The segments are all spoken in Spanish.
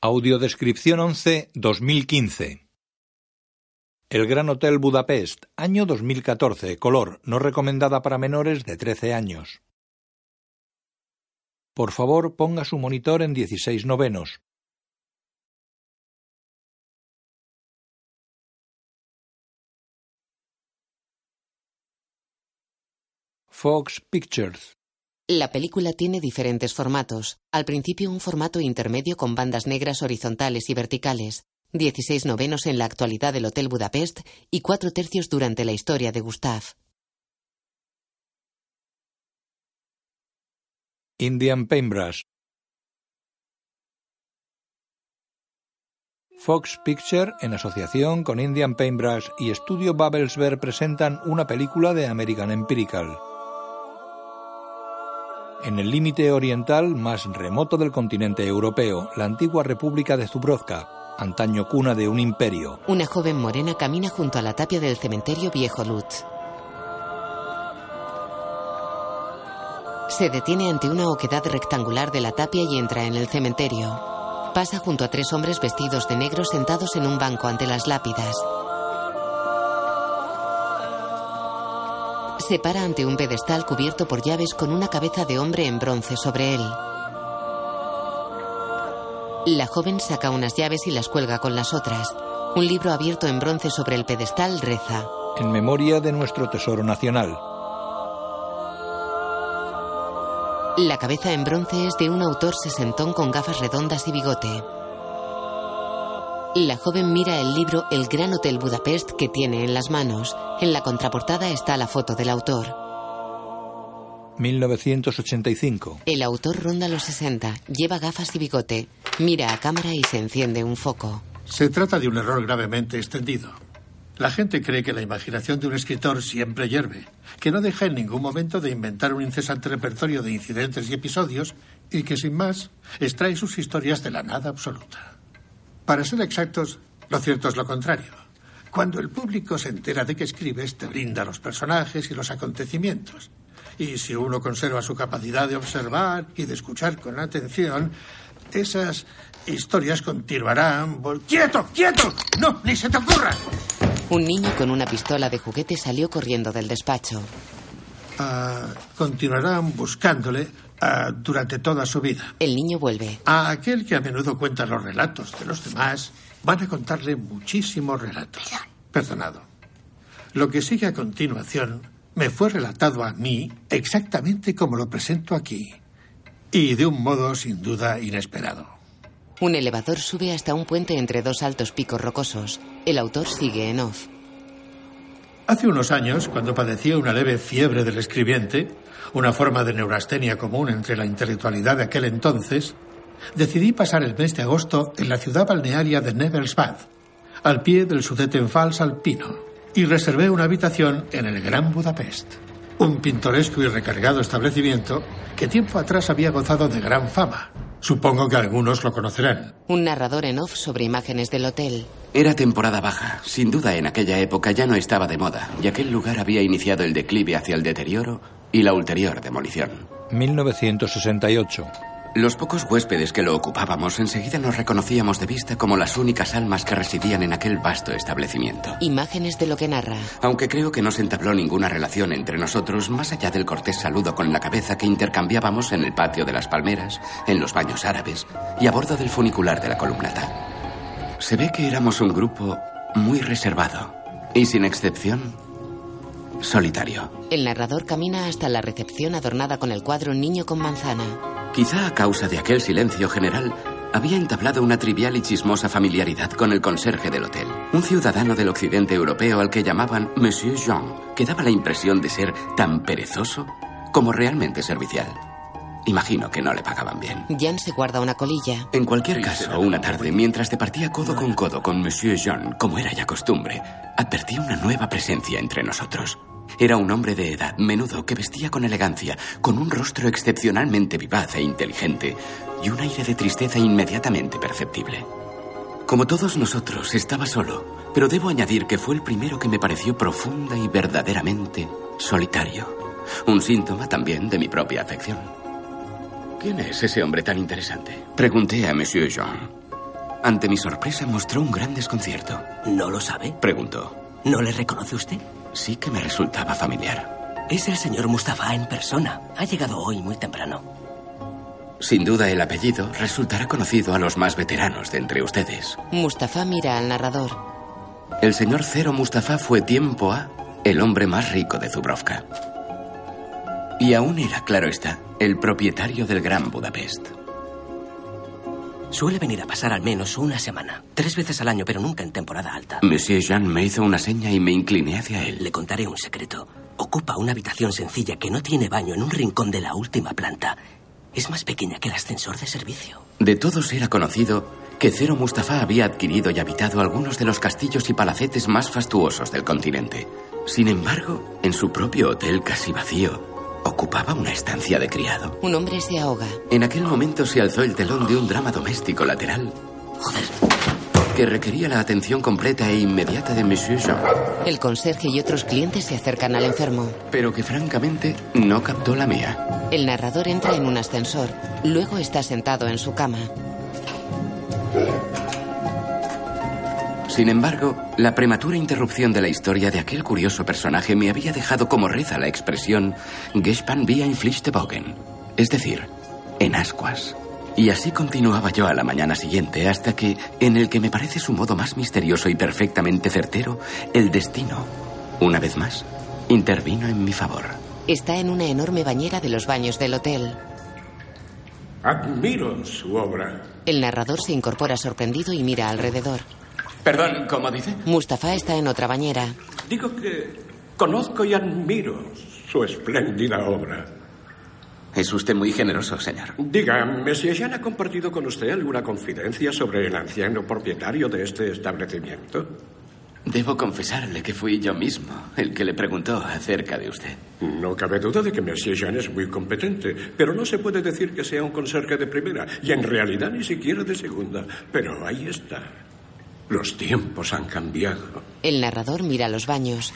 Audiodescripción 11 2015 el Gran Hotel Budapest, año 2014, color, no recomendada para menores de 13 años. Por favor, ponga su monitor en 16 novenos. Fox Pictures. La película tiene diferentes formatos. Al principio un formato intermedio con bandas negras horizontales y verticales, 16 novenos en la actualidad del Hotel Budapest y cuatro tercios durante la historia de Gustav. Indian Paintbrush. Fox Picture, en asociación con Indian Paintbrush y Estudio Babelsberg, presentan una película de American Empirical. En el límite oriental más remoto del continente europeo, la antigua República de Zubrovka, antaño cuna de un imperio. Una joven morena camina junto a la tapia del cementerio Viejo Lutz. Se detiene ante una oquedad rectangular de la tapia y entra en el cementerio. Pasa junto a tres hombres vestidos de negro sentados en un banco ante las lápidas. Se para ante un pedestal cubierto por llaves con una cabeza de hombre en bronce sobre él. La joven saca unas llaves y las cuelga con las otras. Un libro abierto en bronce sobre el pedestal reza. En memoria de nuestro tesoro nacional. La cabeza en bronce es de un autor sesentón con gafas redondas y bigote. La joven mira el libro El Gran Hotel Budapest que tiene en las manos. En la contraportada está la foto del autor. 1985. El autor ronda los 60, lleva gafas y bigote, mira a cámara y se enciende un foco. Se trata de un error gravemente extendido. La gente cree que la imaginación de un escritor siempre hierve, que no deja en ningún momento de inventar un incesante repertorio de incidentes y episodios y que sin más extrae sus historias de la nada absoluta. Para ser exactos, lo cierto es lo contrario. Cuando el público se entera de que escribes, te brinda los personajes y los acontecimientos, y si uno conserva su capacidad de observar y de escuchar con atención, esas historias continuarán. ¡Quieto! ¡Quieto! ¡No! ¡Ni se te ocurra! Un niño con una pistola de juguete salió corriendo del despacho. Ah, continuarán buscándole ah, durante toda su vida. El niño vuelve. A aquel que a menudo cuenta los relatos de los demás, van a contarle muchísimos relatos. Perdonado. Lo que sigue a continuación me fue relatado a mí exactamente como lo presento aquí. Y de un modo sin duda inesperado. Un elevador sube hasta un puente entre dos altos picos rocosos. El autor sigue en off. Hace unos años, cuando padecía una leve fiebre del escribiente, una forma de neurastenia común entre la intelectualidad de aquel entonces, decidí pasar el mes de agosto en la ciudad balnearia de Nevelsbad, al pie del Sudetenfalls alpino y reservé una habitación en el Gran Budapest, un pintoresco y recargado establecimiento que tiempo atrás había gozado de gran fama. Supongo que algunos lo conocerán. Un narrador en off sobre imágenes del hotel. Era temporada baja. Sin duda en aquella época ya no estaba de moda, y aquel lugar había iniciado el declive hacia el deterioro y la ulterior demolición. 1968. Los pocos huéspedes que lo ocupábamos enseguida nos reconocíamos de vista como las únicas almas que residían en aquel vasto establecimiento. Imágenes de lo que narra. Aunque creo que no se entabló ninguna relación entre nosotros más allá del cortés saludo con la cabeza que intercambiábamos en el patio de las palmeras, en los baños árabes y a bordo del funicular de la columnata. Se ve que éramos un grupo muy reservado y sin excepción solitario. El narrador camina hasta la recepción adornada con el cuadro Niño con manzana. Quizá a causa de aquel silencio general, había entablado una trivial y chismosa familiaridad con el conserje del hotel, un ciudadano del occidente europeo al que llamaban Monsieur Jean, que daba la impresión de ser tan perezoso como realmente servicial. Imagino que no le pagaban bien. Jan se guarda una colilla. En cualquier caso, una tarde, mientras departía codo con codo con Monsieur Jean, como era ya costumbre, advertí una nueva presencia entre nosotros. Era un hombre de edad, menudo, que vestía con elegancia, con un rostro excepcionalmente vivaz e inteligente y un aire de tristeza inmediatamente perceptible. Como todos nosotros, estaba solo, pero debo añadir que fue el primero que me pareció profunda y verdaderamente solitario. Un síntoma también de mi propia afección. ¿Quién es ese hombre tan interesante? Pregunté a Monsieur Jean. Ante mi sorpresa mostró un gran desconcierto. ¿No lo sabe? Preguntó. ¿No le reconoce usted? Sí que me resultaba familiar. Es el señor Mustafa en persona. Ha llegado hoy muy temprano. Sin duda el apellido resultará conocido a los más veteranos de entre ustedes. Mustafa mira al narrador. El señor Cero Mustafa fue tiempo a el hombre más rico de Zubrovka. Y aún era, claro está, el propietario del Gran Budapest. Suele venir a pasar al menos una semana. Tres veces al año, pero nunca en temporada alta. Monsieur Jean me hizo una seña y me incliné hacia él. Le contaré un secreto. Ocupa una habitación sencilla que no tiene baño en un rincón de la última planta. Es más pequeña que el ascensor de servicio. De todos era conocido que Cero Mustafa había adquirido y habitado algunos de los castillos y palacetes más fastuosos del continente. Sin embargo, en su propio hotel casi vacío, ocupaba una estancia de criado. Un hombre se ahoga. En aquel momento se alzó el telón de un drama doméstico lateral. Joder. Que requería la atención completa e inmediata de Monsieur Jean. El conserje y otros clientes se acercan al enfermo. Pero que francamente no captó la mía. El narrador entra en un ascensor. Luego está sentado en su cama. Sin embargo, la prematura interrupción de la historia de aquel curioso personaje me había dejado como reza la expresión Gespan via Bogen, es decir, en ascuas. Y así continuaba yo a la mañana siguiente hasta que, en el que me parece su modo más misterioso y perfectamente certero, el destino, una vez más, intervino en mi favor. Está en una enorme bañera de los baños del hotel. Admiro su obra. El narrador se incorpora sorprendido y mira alrededor. Perdón, ¿cómo dice? Mustafa está en otra bañera. Digo que conozco y admiro su espléndida obra. Es usted muy generoso, señor. Diga, Monsieur Jean ha compartido con usted alguna confidencia sobre el anciano propietario de este establecimiento. Debo confesarle que fui yo mismo el que le preguntó acerca de usted. No cabe duda de que Monsieur Jean es muy competente, pero no se puede decir que sea un conserje de primera, y en realidad ni siquiera de segunda. Pero ahí está. Los tiempos han cambiado. El narrador mira los baños.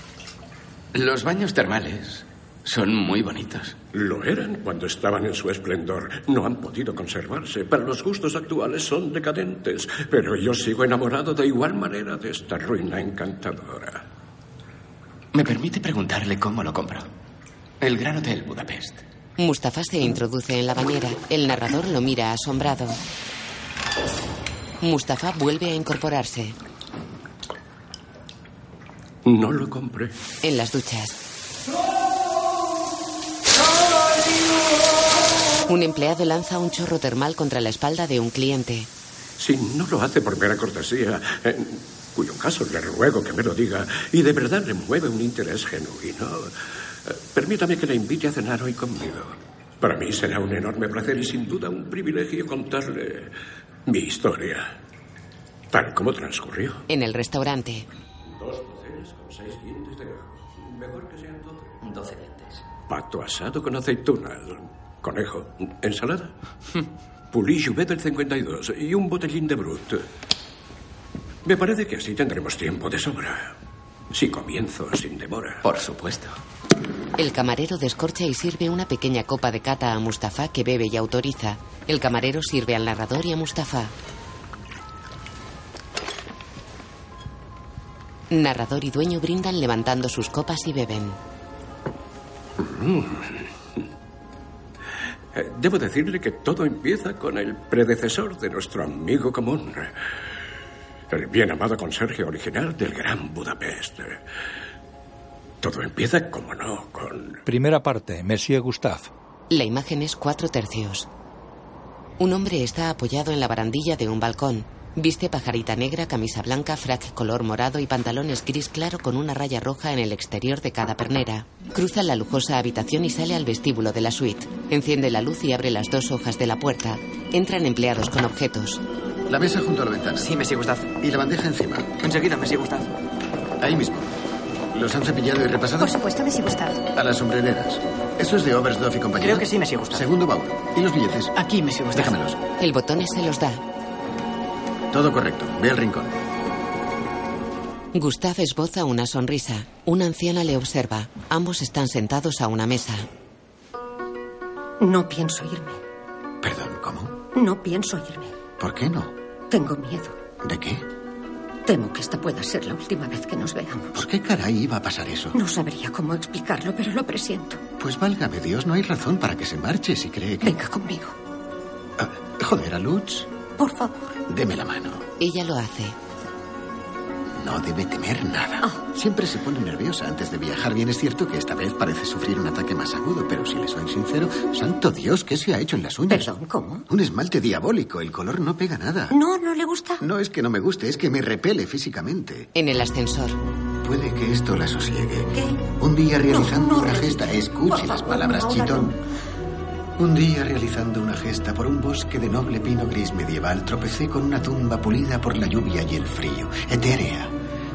Los baños termales son muy bonitos. Lo eran cuando estaban en su esplendor. No han podido conservarse, pero los gustos actuales son decadentes. Pero yo sigo enamorado de igual manera de esta ruina encantadora. ¿Me permite preguntarle cómo lo compró? El Gran Hotel Budapest. Mustafa se introduce en la bañera. El narrador lo mira asombrado. Mustafa vuelve a incorporarse. No lo compré. En las duchas. Un empleado lanza un chorro termal contra la espalda de un cliente. Si no lo hace por mera cortesía, en cuyo caso le ruego que me lo diga, y de verdad le mueve un interés genuino, eh, permítame que le invite a cenar hoy conmigo. Para mí será un enorme placer y sin duda un privilegio contarle mi historia, tal como transcurrió. En el restaurante. Dos docenas con seis dientes de gajo. Mejor que sean doce. Doce dientes. Pato asado con aceituna, conejo, ensalada, pulí Jouvet del 52 y un botellín de Brut. Me parece que así tendremos tiempo de sobra. Si comienzo sin demora. Por supuesto. El camarero descorcha y sirve una pequeña copa de cata a Mustafa que bebe y autoriza. El camarero sirve al narrador y a Mustafa. Narrador y dueño brindan levantando sus copas y beben. Eh, Debo decirle que todo empieza con el predecesor de nuestro amigo común. El bien amado conserje original del Gran Budapest. Todo empieza, como no, con... Primera parte, Monsieur Gustave. La imagen es cuatro tercios. Un hombre está apoyado en la barandilla de un balcón. Viste pajarita negra, camisa blanca, frac color morado y pantalones gris claro con una raya roja en el exterior de cada pernera. Cruza la lujosa habitación y sale al vestíbulo de la suite. Enciende la luz y abre las dos hojas de la puerta. Entran empleados con objetos. La mesa junto a la ventana. Sí, Messi Gustav. Y la bandeja encima. Enseguida, Messi Gustav. Ahí mismo. ¿Los han cepillado y repasado? Por supuesto, Messi Gustav. A las sombrereras. ¿Eso es de Oberstdorf y compañía? Creo que sí, Messi Gustav. Segundo baúl. ¿Y los billetes? Aquí, Messi Gustav. Déjamelos. El botones se los da. Todo correcto. Ve al rincón. Gustav esboza una sonrisa. Una anciana le observa. Ambos están sentados a una mesa. No pienso irme. Perdón, ¿cómo? No pienso irme. ¿Por qué no? Tengo miedo. ¿De qué? Temo que esta pueda ser la última vez que nos veamos. ¿Por qué caray iba a pasar eso? No sabría cómo explicarlo, pero lo presiento. Pues válgame Dios, no hay razón para que se marche si cree que... Venga conmigo. Ah, joder, a Lutz. Por favor. Deme la mano. Ella lo hace. No debe temer nada. Ah. Siempre se pone nerviosa antes de viajar. Bien es cierto que esta vez parece sufrir un ataque más agudo, pero si le soy sincero, santo Dios, ¿qué se ha hecho en las uñas? Perdón, ¿cómo? Un esmalte diabólico. El color no pega nada. No, no le gusta. No es que no me guste, es que me repele físicamente. En el ascensor. Puede que esto la sosiegue. ¿Qué? Un día realizando No, no una gesta, escuche las palabras, no, chitón. Un día realizando una gesta por un bosque de noble pino gris medieval, tropecé con una tumba pulida por la lluvia y el frío, etérea.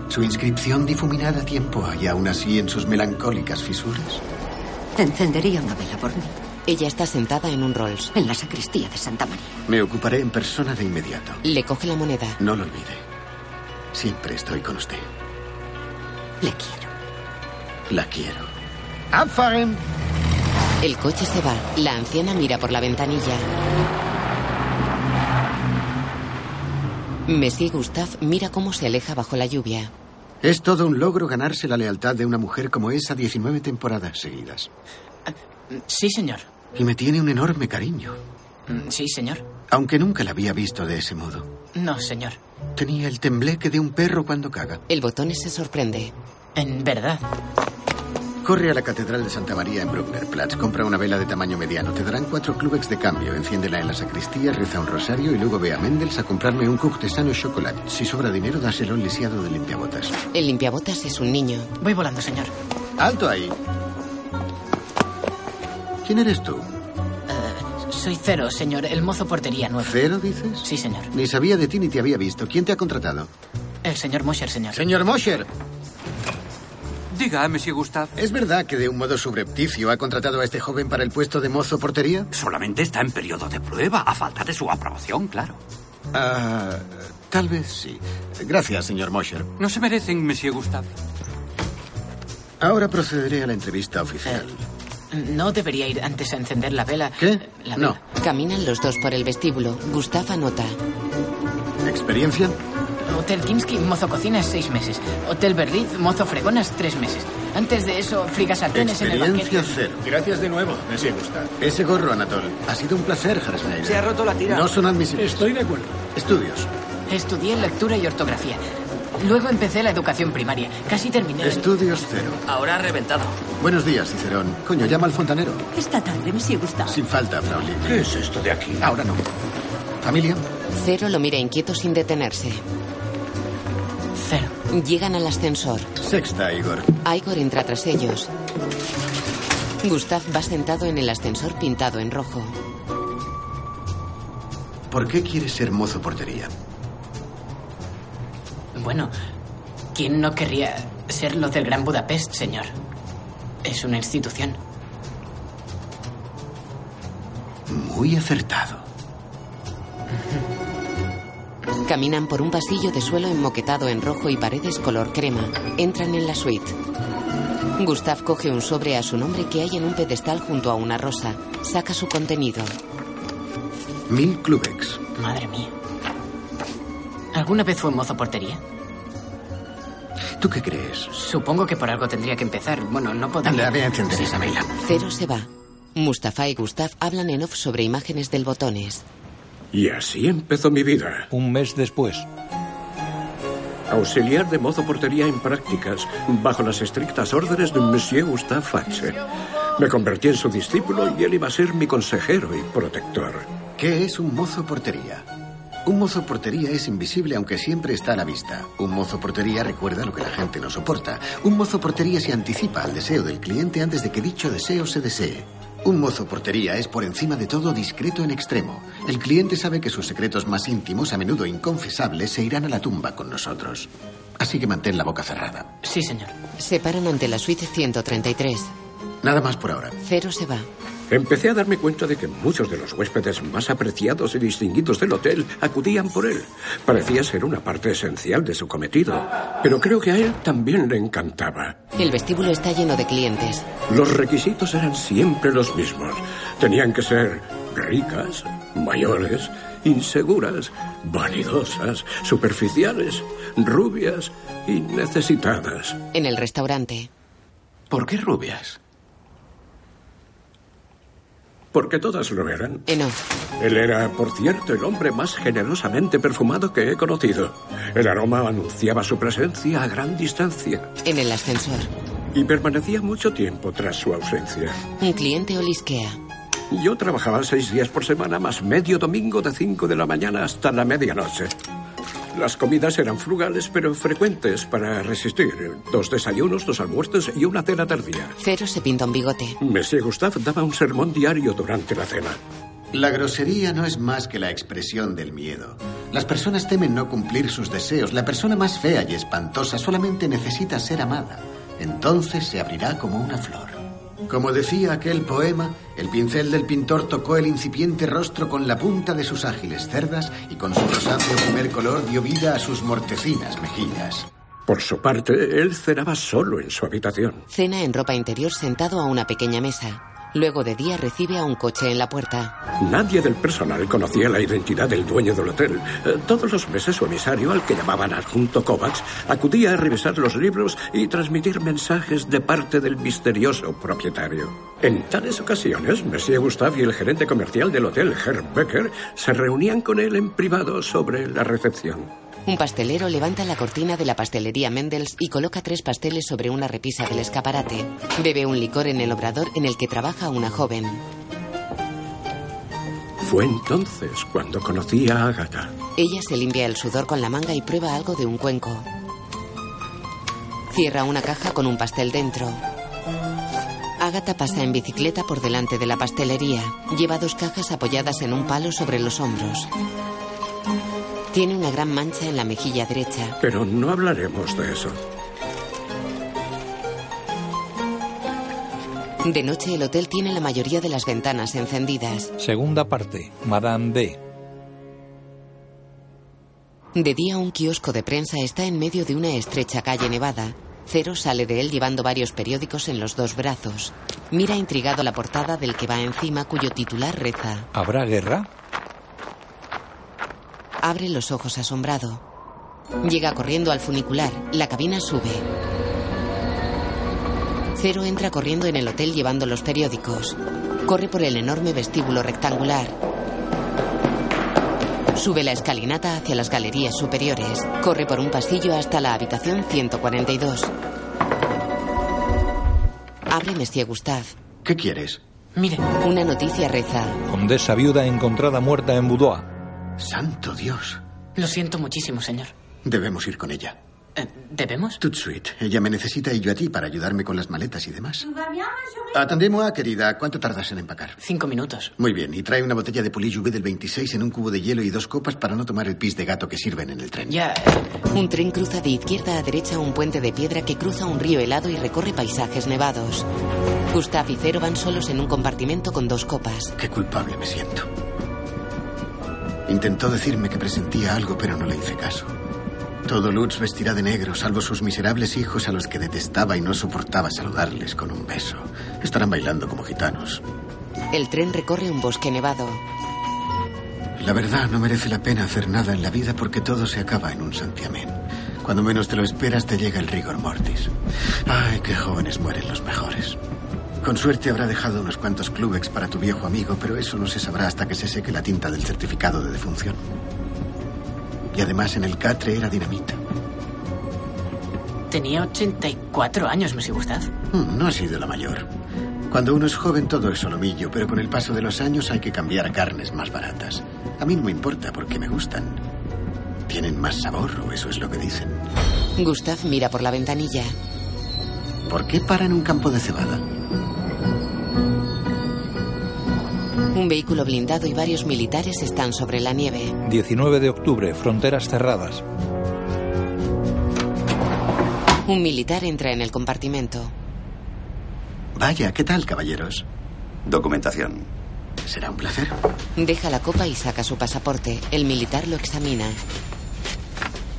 Su inscripción difuminada tiempo hay aún así en sus melancólicas fisuras. Encendería una vela por mí. Ella está sentada en un Rolls. En la sacristía de Santa María. Me ocuparé en persona de inmediato. Le coge la moneda. No lo olvide. Siempre estoy con usted. Le quiero. La quiero. ¡Abfahren! El coche se va. La anciana mira por la ventanilla. Messi Gustav mira cómo se aleja bajo la lluvia. Es todo un logro ganarse la lealtad de una mujer como esa 19 temporadas seguidas. Sí, señor. Y me tiene un enorme cariño. Mm, Sí, señor. Aunque nunca la había visto de ese modo. No, señor. Tenía el tembleque de un perro cuando caga. El botones se sorprende. En verdad. Corre a la Catedral de Santa María en Brucknerplatz, compra una vela de tamaño mediano, te darán cuatro clubex de cambio, enciéndela en la sacristía, reza un rosario y luego ve a Mendels a comprarme un cook de sano chocolate. Si sobra dinero, dáselo al lisiado de limpiabotas. El limpiabotas es un niño. Voy volando, señor. ¡Alto ahí! ¿Quién eres tú? Eh, soy Cero, señor. El mozo portería nuevo. ¿Cero, dices? Sí, señor. Ni sabía de ti ni te había visto. ¿Quién te ha contratado? El señor Mosher, señor. Señor Mosher, Diga, Monsieur Gustave. ¿es verdad que de un modo subrepticio ha contratado a este joven para el puesto de mozo portería? Solamente está en periodo de prueba, a falta de su aprobación, claro. Ah, tal vez sí. Gracias, señor Mosher. No se merecen, Monsieur Gustave. Ahora procederé a la entrevista oficial. No debería ir antes a encender la vela. ¿Qué? La No. Caminan los dos por el vestíbulo. Gustav anota. ¿Experiencia? Hotel Kimsky, mozo cocinas, seis meses. Hotel Berlitz, mozo fregonas, tres meses. Antes de eso, frigasartenes en el banquete. cero. Gracias de nuevo, me gusta. Ese gorro, Anatol. Ha sido un placer, Harsneider. Se ha roto la tira. No son admisibles. Estoy de acuerdo. Estudios. Estudié lectura y ortografía. Luego empecé la educación primaria. Casi terminé. Estudios cero. Ahora ha reventado. Buenos días, Cicerón. Coño, llama al fontanero. Esta tarde, Monsieur Gustave. Sin falta, Frau. ¿Qué es esto de aquí? Ahora no. ¿Familia? Cero lo mira inquieto sin detenerse. Cero. Llegan al ascensor. Sexta, Igor. Igor entra tras ellos. Gustav va sentado en el ascensor pintado en rojo. ¿Por qué quieres ser mozo portería? Bueno, ¿quién no querría ser lo del Gran Budapest, señor? Es una institución. Muy acertado. Caminan por un pasillo de suelo enmoquetado en rojo y paredes color crema. Entran en la suite. Gustav coge un sobre a su nombre que hay en un pedestal junto a una rosa. Saca su contenido. Mil clubex. Madre mía. ¿Alguna vez fue mozo portería? ¿Tú qué crees? Supongo que por algo tendría que empezar. Bueno, no podría. Dale, ve a encender esa vela. Cero se va. Mustafa y Gustav hablan en off sobre imágenes del botones. Y así empezó mi vida. Un mes después. Auxiliar de mozo portería en prácticas, bajo las estrictas órdenes de Monsieur Gustave Fache. Me convertí en su discípulo y él iba a ser mi consejero y protector. ¿Qué es un mozo portería? Un mozo portería es invisible aunque siempre está a la vista. Un mozo portería recuerda lo que la gente no soporta. Un mozo portería se anticipa al deseo del cliente antes de que dicho deseo se desee. Un mozo portería es por encima de todo discreto en extremo. El cliente sabe que sus secretos más íntimos, a menudo inconfesables, se irán a la tumba con nosotros. Así que mantén la boca cerrada. Sí, señor. Se paran ante la suite 133. Nada más por ahora. Cero se va. Empecé a darme cuenta de que muchos de los huéspedes más apreciados y distinguidos del hotel acudían por él. Parecía ser una parte esencial de su cometido. Pero creo que a él también le encantaba. El vestíbulo está lleno de clientes. Los requisitos eran siempre los mismos. Tenían que ser ricas, mayores, inseguras, vanidosas, superficiales, rubias y necesitadas. En el restaurante. ¿Por qué rubias? Porque todas lo eran. En Él era, por cierto, el hombre más generosamente perfumado que he conocido. El aroma anunciaba su presencia a gran distancia. En el ascensor. Y permanecía mucho tiempo tras su ausencia. Un cliente olisquea. Yo trabajaba seis días por semana, más medio domingo de cinco de la mañana hasta la medianoche. Las comidas eran frugales, pero frecuentes para resistir. Dos desayunos, dos almuerzos y una cena tardía. Cero se pinta un bigote. Monsieur Gustave daba un sermón diario durante la cena. La grosería no es más que la expresión del miedo. Las personas temen no cumplir sus deseos. La persona más fea y espantosa solamente necesita ser amada. Entonces se abrirá como una flor. Como decía aquel poema, el pincel del pintor tocó el incipiente rostro con la punta de sus ágiles cerdas y con su rosáceo primer color dio vida a sus mortecinas mejillas. Por su parte, él cenaba solo en su habitación. Cena en ropa interior sentado a una pequeña mesa. Luego de día recibe a un coche en la puerta. Nadie del personal conocía la identidad del dueño del hotel. Eh, Todos los meses su emisario, al que llamaban adjunto Kovacs, acudía a revisar los libros y transmitir mensajes de parte del misterioso propietario. En tales ocasiones, Monsieur Gustave y el gerente comercial del hotel, Herr Becker, se reunían con él en privado sobre la recepción. Un pastelero levanta la cortina de la pastelería Mendels y coloca tres pasteles sobre una repisa del escaparate. Bebe un licor en el obrador en el que trabaja una joven. Fue entonces cuando conocí a Agatha. Ella se limpia el sudor con la manga y prueba algo de un cuenco. Cierra una caja con un pastel dentro. Agatha pasa en bicicleta por delante de la pastelería. Lleva dos cajas apoyadas en un palo sobre los hombros. Tiene una gran mancha en la mejilla derecha. Pero no hablaremos de eso. De noche el hotel tiene la mayoría de las ventanas encendidas. Segunda parte. Madame D. De día un kiosco de prensa está en medio de una estrecha calle nevada. Cero sale de él llevando varios periódicos en los dos brazos. Mira intrigado la portada del que va encima cuyo titular reza. ¿Habrá guerra? Abre los ojos asombrado. Llega corriendo al funicular. La cabina sube. Cero entra corriendo en el hotel llevando los periódicos. Corre por el enorme vestíbulo rectangular. Sube la escalinata hacia las galerías superiores. Corre por un pasillo hasta la habitación 142. Abre Monsieur Gustave. ¿Qué quieres? Mire. Una noticia reza. Condesa viuda encontrada muerta en Boudoir. Santo Dios. Lo siento muchísimo, señor. Debemos ir con ella. Eh, ¿Debemos? Tout de suite. Ella me necesita y yo a ti para ayudarme con las maletas y demás. Atendez-moi, querida. ¿Cuánto tardas en empacar? Cinco minutos. Muy bien. Y trae una botella de Jouvet del 26 en un cubo de hielo y dos copas para no tomar el pis de gato que sirven en el tren. Ya. Un tren cruza de izquierda a derecha un puente de piedra que cruza un río helado y recorre paisajes nevados. Gustave y Cero van solos en un compartimento con dos copas. Qué culpable me siento. Intentó decirme que presentía algo, pero no le hice caso. Todo Lutz vestirá de negro, salvo sus miserables hijos a los que detestaba y no soportaba saludarles con un beso. Estarán bailando como gitanos. El tren recorre un bosque nevado. La verdad, no merece la pena hacer nada en la vida porque todo se acaba en un santiamén. Cuando menos te lo esperas, te llega el rigor mortis. Ay, qué jóvenes mueren los mejores. Con suerte habrá dejado unos cuantos clubex para tu viejo amigo, pero eso no se sabrá hasta que se seque la tinta del certificado de defunción. Y además en el catre era dinamita. Tenía 84 años, Monsieur Gustave. Mm, No ha sido la mayor. Cuando uno es joven todo es solomillo, pero con el paso de los años hay que cambiar a carnes más baratas. A mí no me importa porque me gustan. Tienen más sabor, o eso es lo que dicen. Gustav mira por la ventanilla. ¿Por qué para en un campo de cebada? Un vehículo blindado y varios militares están sobre la nieve. 19 de octubre, fronteras cerradas. Un militar entra en el compartimento. Vaya, ¿qué tal, caballeros? Documentación. Será un placer. Deja la copa y saca su pasaporte. El militar lo examina.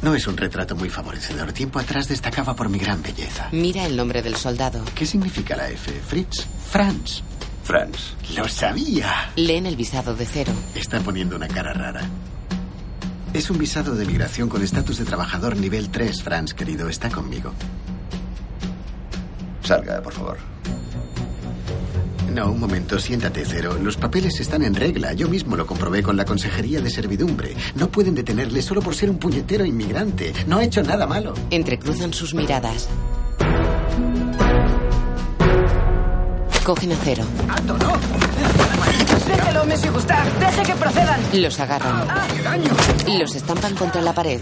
No es un retrato muy favorecedor. Tiempo atrás destacaba por mi gran belleza. Mira el nombre del soldado. ¿Qué significa la F? Fritz. Franz. Franz. Lo sabía. Leen el visado de cero. Está poniendo una cara rara. Es un visado de migración con estatus de trabajador nivel 3, Franz, querido. Está conmigo. Salga, por favor. No, un momento, siéntate, Cero. Los papeles están en regla. Yo mismo lo comprobé con la Consejería de Servidumbre. No pueden detenerle solo por ser un puñetero inmigrante. No ha hecho nada malo. Entrecruzan sus miradas. Cogen a Cero. ¡Alto, no! Déjelo, Messi Gustav. Deje que procedan. Los agarran. ¡Qué daño! Los estampan contra la pared.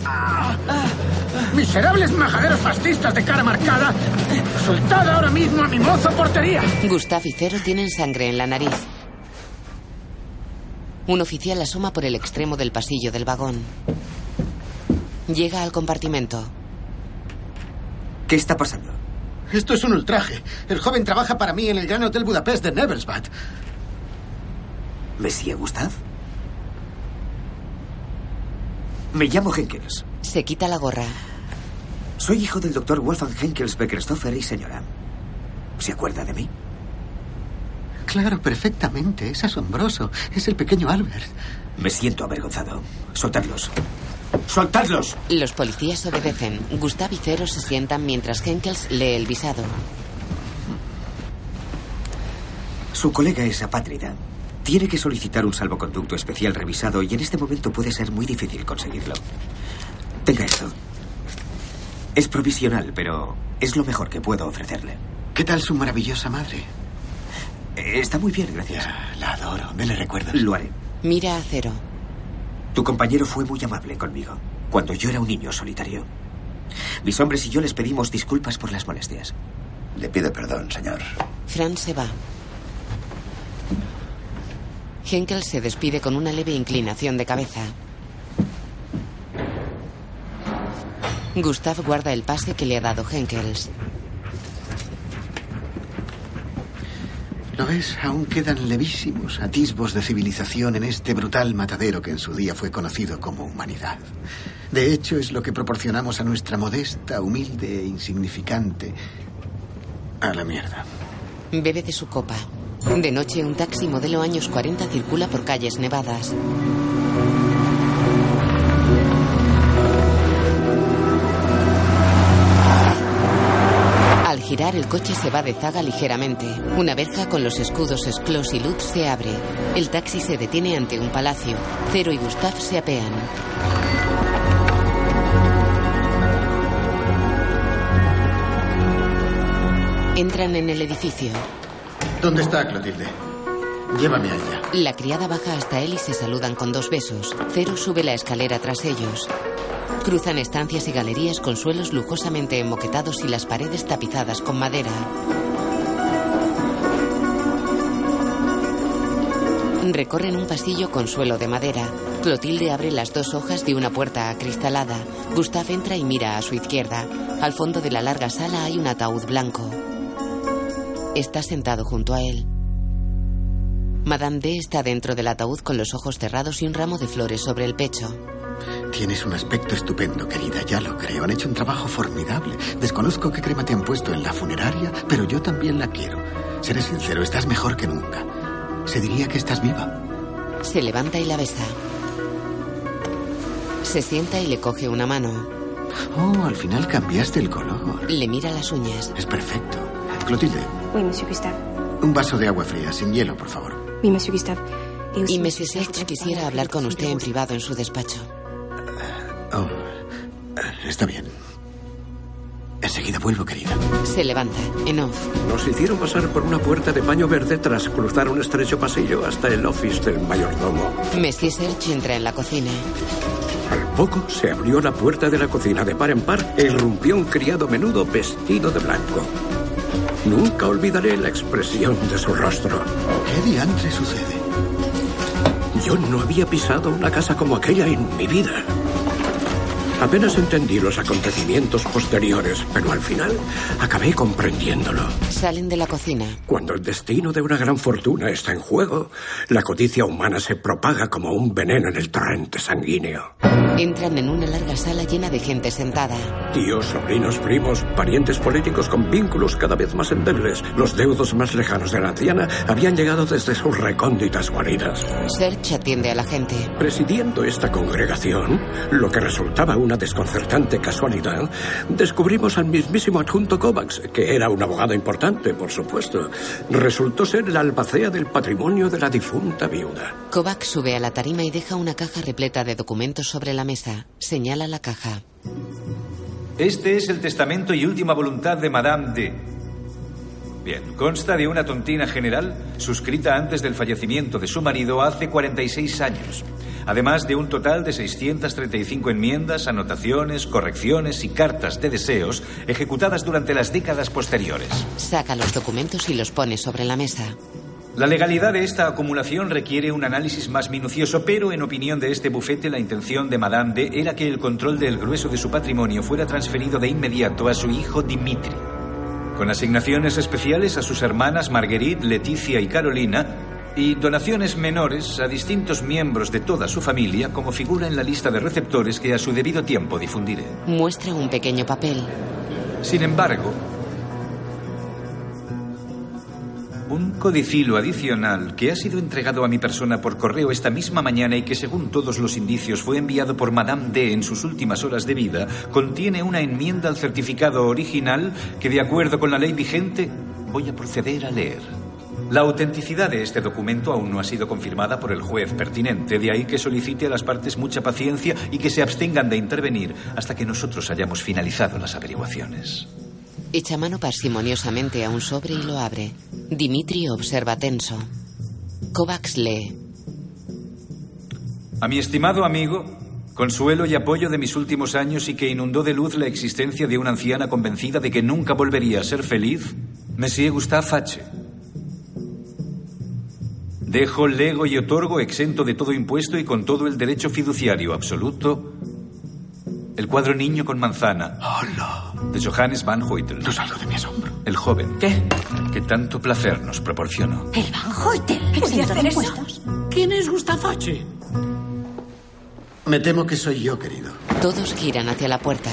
¡Miserables majaderos fascistas de cara marcada! ¡Soltad ahora mismo a mi mozo portería! Gustav y Cero tienen sangre en la nariz. Un oficial asoma por el extremo del pasillo del vagón. Llega al compartimento. ¿Qué está pasando? Esto es un ultraje. El joven trabaja para mí en el Gran Hotel Budapest de Nevelsbad. ¿Mesía Gustav? Me llamo Henkels. Se quita la gorra. Soy hijo del doctor Wolfgang Henkels Beckerstoffer y señora. ¿Se acuerda de mí? Claro, perfectamente. Es asombroso. Es el pequeño Albert. Me siento avergonzado. Soltadlos. ¡Soltadlos! Los policías obedecen. Gustav y Cero se sientan mientras Henkels lee el visado. Su colega es apátrida. Tiene que solicitar un salvoconducto especial revisado y en este momento puede ser muy difícil conseguirlo. Tenga esto. Es provisional, pero es lo mejor que puedo ofrecerle. ¿Qué tal su maravillosa madre? Eh, Está muy bien, gracias. La adoro. ¿Me le recuerdas? Lo haré. Mira a Cero. Tu compañero fue muy amable conmigo cuando yo era un niño solitario. Mis hombres y yo les pedimos disculpas por las molestias. Le pido perdón, señor. Franz se va. Henkel se despide con una leve inclinación de cabeza. Gustav guarda el pase que le ha dado Henkels. ¿Lo ves? Aún quedan levísimos atisbos de civilización en este brutal matadero que en su día fue conocido como humanidad. De hecho, es lo que proporcionamos a nuestra modesta, humilde e insignificante. A la mierda. Bebe de su copa. De noche, un taxi modelo años 40 circula por calles nevadas. El coche se va de zaga ligeramente. Una verja con los escudos Sklos y Lutz se abre. El taxi se detiene ante un palacio. Cero y Gustav se apean. Entran en el edificio. ¿Dónde está Clotilde? Llévame a ella. La criada baja hasta él y se saludan con dos besos. Cero sube la escalera tras ellos. Cruzan estancias y galerías con suelos lujosamente enmoquetados y las paredes tapizadas con madera. Recorren un pasillo con suelo de madera. Clotilde abre las dos hojas de una puerta acristalada. Gustav entra y mira a su izquierda. Al fondo de la larga sala hay un ataúd blanco. Está sentado junto a él. Madame D está dentro del ataúd con los ojos cerrados y un ramo de flores sobre el pecho. Tienes un aspecto estupendo, querida, ya lo creo. Han hecho un trabajo formidable. Desconozco qué crema te han puesto en la funeraria, pero yo también la quiero. Seré sincero, estás mejor que nunca. Se diría que estás viva. Se levanta y la besa. Se sienta y le coge una mano. Oh, al final cambiaste el color. Le mira las uñas. Es perfecto. Clotilde, Oui, monsieur Gustave. un vaso de agua fría, sin hielo, por favor. Oui, monsieur Gustave. Y monsieur Mrs. H quisiera hablar con usted en privado en su despacho. Oh, está bien. Enseguida. Vuelvo, querida. Se levanta. En off. Nos hicieron pasar por una puerta de paño verde tras cruzar un estrecho pasillo hasta el office del mayordomo. Messi Serge entra en la cocina. Al poco se abrió la puerta de la cocina de par en par e irrumpió un criado menudo vestido de blanco. Nunca olvidaré la expresión de su rostro. ¿Qué diantre sucede? Yo no había pisado una casa como aquella en mi vida. Apenas entendí los acontecimientos posteriores, pero al final acabé comprendiéndolo. Salen de la cocina. Cuando el destino de una gran fortuna está en juego, la codicia humana se propaga como un veneno en el torrente sanguíneo. Entran en una larga sala llena de gente sentada. Tíos, sobrinos, primos, parientes políticos con vínculos cada vez más endebles, los deudos más lejanos de la anciana habían llegado desde sus recónditas guaridas. Serge atiende a la gente. Presidiendo esta congregación, lo que resultaba una desconcertante casualidad, descubrimos al mismísimo adjunto Kovacs, que era un abogado importante, por supuesto. Resultó ser el albacea del patrimonio de la difunta viuda. Kovacs sube a la tarima y deja una caja repleta de documentos sobre la mesa. Señala la caja. Este es el testamento y última voluntad de Madame D. Bien, consta de una tontina general suscrita antes del fallecimiento de su marido hace 46 años, además de un total de 635 enmiendas, anotaciones, correcciones y cartas de deseos ejecutadas durante las décadas posteriores. Saca los documentos y los pone sobre la mesa. La legalidad de esta acumulación requiere un análisis más minucioso, pero en opinión de este bufete, la intención de Madame D era que el control del grueso de su patrimonio fuera transferido de inmediato a su hijo Dimitri, con asignaciones especiales a sus hermanas Marguerite, Leticia y Carolina, y donaciones menores a distintos miembros de toda su familia, como figura en la lista de receptores que a su debido tiempo difundiré. Muestra un pequeño papel. Sin embargo, un codicilo adicional que ha sido entregado a mi persona por correo esta misma mañana y que según todos los indicios fue enviado por Madame D en sus últimas horas de vida, contiene una enmienda al certificado original que de acuerdo con la ley vigente voy a proceder a leer. La autenticidad de este documento aún no ha sido confirmada por el juez pertinente, de ahí que solicite a las partes mucha paciencia y que se abstengan de intervenir hasta que nosotros hayamos finalizado las averiguaciones. Echa mano parsimoniosamente a un sobre y lo abre. Dimitri observa tenso. Kovacs lee. A mi estimado amigo, consuelo y apoyo de mis últimos años y que inundó de luz la existencia de una anciana convencida de que nunca volvería a ser feliz, Monsieur Gustave Fache. Dejo, lego y otorgo exento de todo impuesto y con todo el derecho fiduciario absoluto el cuadro Niño con manzana. ¡Hola! De Johannes Van Hoytel. No salgo de mi asombro. El joven. ¿Qué? Que tanto placer nos proporcionó. El Van Hoytel. ¿Puede hacer eso? ¿Quién es Gustafache? Me temo que soy yo, querido. Todos giran hacia la puerta.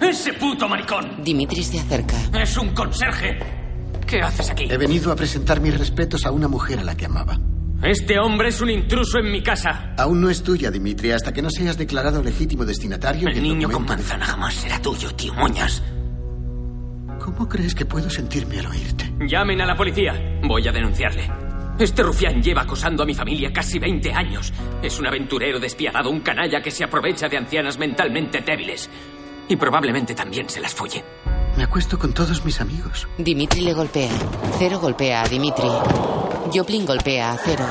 ¡Ese puto maricón! Dimitri se acerca. ¡Es un conserje! ¿Qué haces aquí? He venido a presentar mis respetos a una mujer a la que amaba. Este hombre es un intruso en mi casa. Aún no es tuya, Dimitri, hasta que no seas declarado legítimo destinatario. El niño con manzana jamás será tuyo, tío Moñas. ¿Cómo crees que puedo sentirme al oírte? Llamen a la policía. Voy a denunciarle. Este rufián lleva acosando a mi familia casi 20 años. Es un aventurero despiadado, un canalla que se aprovecha de ancianas mentalmente débiles. Y probablemente también se las folle. Me acuesto con todos mis amigos. Dimitri le golpea. Cero golpea a Dimitri. Joplin golpea a Cero.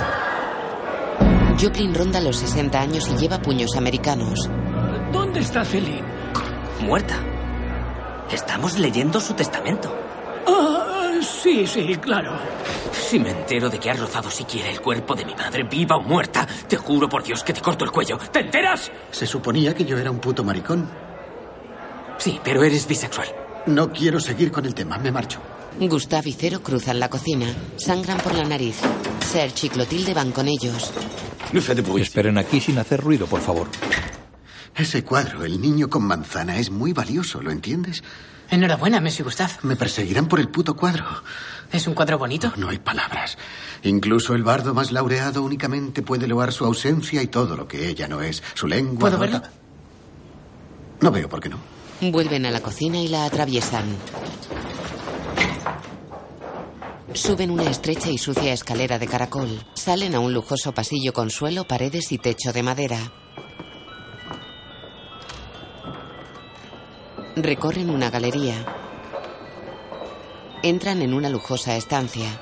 Joplin ronda los 60 años y lleva puños americanos. ¿Dónde está Celine? Muerta. Estamos leyendo su testamento. Ah, sí, sí, claro. Si me entero de que has rozado siquiera el cuerpo de mi madre, viva o muerta, te juro por Dios que te corto el cuello. ¿Te enteras? Se suponía que yo era un puto maricón. Sí, pero eres bisexual. No quiero seguir con el tema, me marcho. Gustav y Cero cruzan la cocina. Sangran por la nariz. Serge y Clotilde van con ellos. Esperen aquí sin hacer ruido, por favor. Ese cuadro, el niño con manzana, es muy valioso, ¿lo entiendes? Enhorabuena, Messi Gustav. Me perseguirán por el puto cuadro. ¿Es un cuadro bonito? No, no hay palabras. Incluso el bardo más laureado únicamente puede loar su ausencia y todo lo que ella no es. Su lengua. ¿Puedo verlo? No veo por qué no. Vuelven a la cocina y la atraviesan. Suben una estrecha y sucia escalera de caracol. Salen a un lujoso pasillo con suelo, paredes y techo de madera. Recorren una galería. Entran en una lujosa estancia.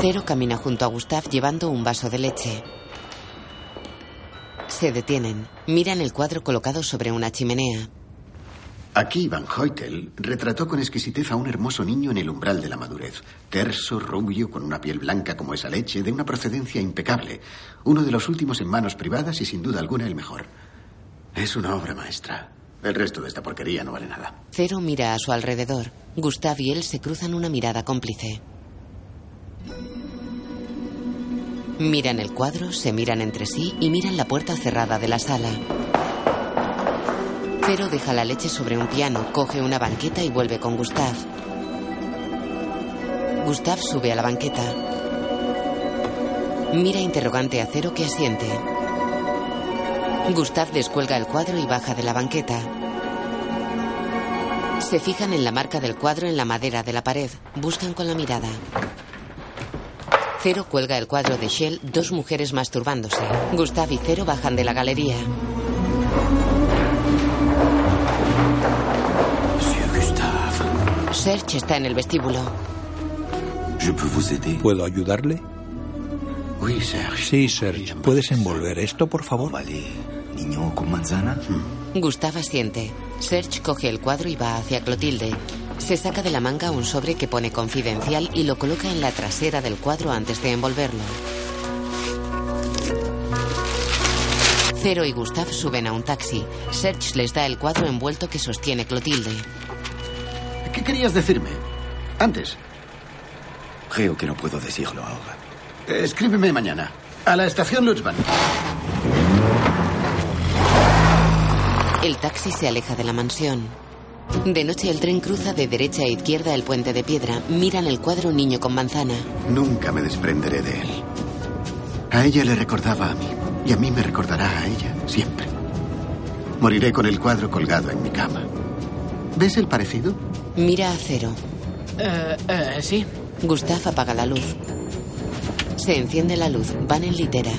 Cero camina junto a Gustav llevando un vaso de leche. Se detienen. Miran el cuadro colocado sobre una chimenea. Aquí Van Hoytel retrató con exquisitez a un hermoso niño en el umbral de la madurez. Terso, rubio, con una piel blanca como esa leche, de una procedencia impecable. Uno de los últimos en manos privadas y sin duda alguna el mejor. Es una obra maestra. El resto de esta porquería no vale nada. Cero mira a su alrededor. Gustav y él se cruzan una mirada cómplice. Miran el cuadro, se miran entre sí y miran la puerta cerrada de la sala. Cero deja la leche sobre un piano, coge una banqueta y vuelve con Gustav. Gustav sube a la banqueta. Mira interrogante a Cero que asiente. Gustav descuelga el cuadro y baja de la banqueta. Se fijan en la marca del cuadro en la madera de la pared. Buscan con la mirada. Cero cuelga el cuadro de Shell, dos mujeres masturbándose. Gustav y Cero bajan de la galería. Serge está en el vestíbulo. ¿Puedo ayudarle? Oui, Serge. Sí, Serge. ¿Puedes envolver esto, por favor? ¿Niño con manzana? Gustav asiente. Serge coge el cuadro y va hacia Clotilde. Se saca de la manga un sobre que pone confidencial y lo coloca en la trasera del cuadro antes de envolverlo. Cero y Gustav suben a un taxi. Serge les da el cuadro envuelto que sostiene Clotilde. ¿Qué querías decirme? Antes. Creo que no puedo decirlo ahora. Escríbeme mañana. A la estación Lutzmann. El taxi se aleja de la mansión. De noche el tren cruza de derecha a izquierda el puente de piedra. Miran el cuadro Niño con manzana. Nunca me desprenderé de él. A ella le recordaba a mí y a mí me recordará a ella siempre. Moriré con el cuadro colgado en mi cama. ¿Ves el parecido? Mira a Cero. Eh, eh, sí. Gustav apaga la luz. Se enciende la luz. Van en litera.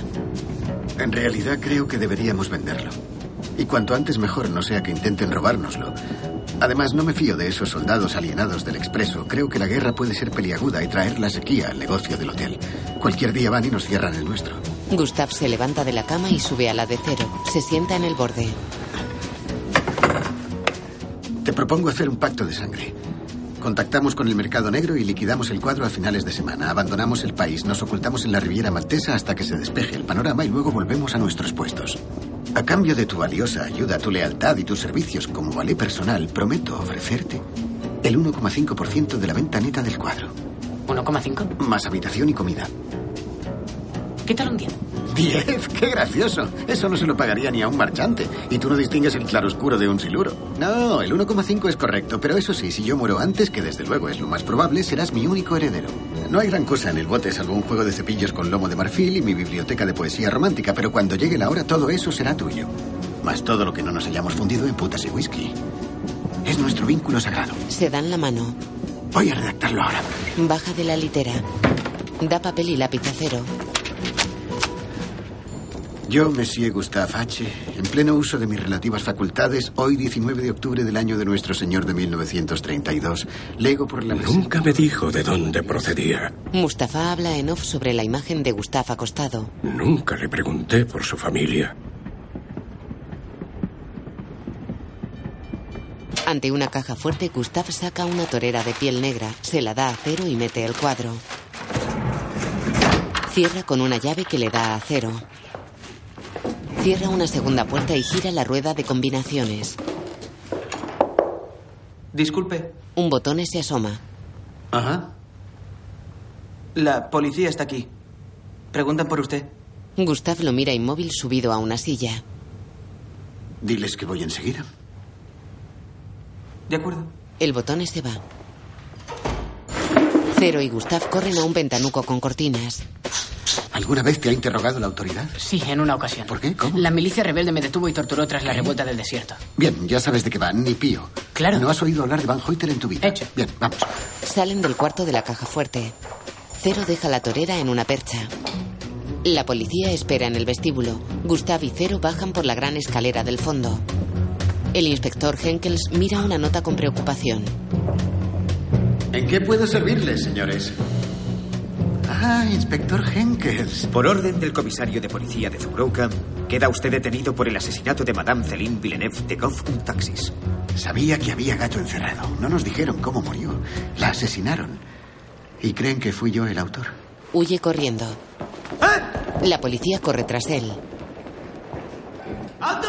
En realidad creo que deberíamos venderlo. Y cuanto antes mejor, no sea que intenten robárnoslo. Además, no me fío de esos soldados alienados del expreso. Creo que la guerra puede ser peliaguda y traer la sequía al negocio del hotel. Cualquier día van y nos cierran el nuestro. Gustav se levanta de la cama y sube a la de Cero. Se sienta en el borde. Te propongo hacer un pacto de sangre. Contactamos con el mercado negro y liquidamos el cuadro a finales de semana. Abandonamos el país, nos ocultamos en la Riviera Maltesa hasta que se despeje el panorama y luego volvemos a nuestros puestos. A cambio de tu valiosa ayuda, tu lealtad y tus servicios como ballet personal, prometo ofrecerte el 1,5% de la venta neta del cuadro. ¿1,5? Más habitación y comida. ¿Qué tal un 10? ¡Diez! ¡Qué gracioso! Eso no se lo pagaría ni a un marchante. Y tú no distingues el claroscuro de un siluro. No, el 1,5 es correcto, pero eso sí, si yo muero antes, que desde luego es lo más probable, serás mi único heredero. No hay gran cosa en el bote salvo un juego de cepillos con lomo de marfil y mi biblioteca de poesía romántica, pero cuando llegue la hora todo eso será tuyo. Más todo lo que no nos hayamos fundido en putas y whisky. Es nuestro vínculo sagrado. Se dan la mano. Voy a redactarlo ahora. Baja de la litera. Da papel y lápiz a Cero. Yo, Monsieur Gustave H., en pleno uso de mis relativas facultades, hoy 19 de octubre del año de nuestro Señor de 1932, lego por la... Nunca me dijo de dónde procedía. Mustafa habla en off sobre la imagen de Gustav acostado. Nunca le pregunté por su familia. Ante una caja fuerte, Gustav saca una torera de piel negra, se la da a Cero y mete el cuadro. Cierra con una llave que le da a Cero. Cierra una segunda puerta y gira la rueda de combinaciones. Disculpe. Un botón se asoma. Ajá. La policía está aquí. Preguntan por usted. Gustav lo mira inmóvil subido a una silla. Diles que voy enseguida. De acuerdo. El botón se va. Cero y Gustav corren a un ventanuco con cortinas. ¿Alguna vez te ha interrogado la autoridad? Sí, en una ocasión. ¿Por qué? ¿Cómo? La milicia rebelde me detuvo y torturó tras la revuelta del desierto. Bien, ya sabes de qué va, ni pío. Claro. ¿No has oído hablar de Van Hoyter en tu vida? Hecho. Bien, vamos. Salen del cuarto de la caja fuerte. Cero deja la torera en una percha. La policía espera en el vestíbulo. Gustav y Cero bajan por la gran escalera del fondo. El inspector Henkels mira una nota con preocupación. ¿En qué puedo servirles, señores? Ah, inspector Henkels. Por orden del comisario de policía de Zubrouka, queda usted detenido por el asesinato de Madame Céline Villeneuve de Goff un Taxis. Sabía que había gato encerrado. No nos dijeron cómo murió. La asesinaron. ¿Y creen que fui yo el autor? Huye corriendo. La policía corre tras él. ¡Alto!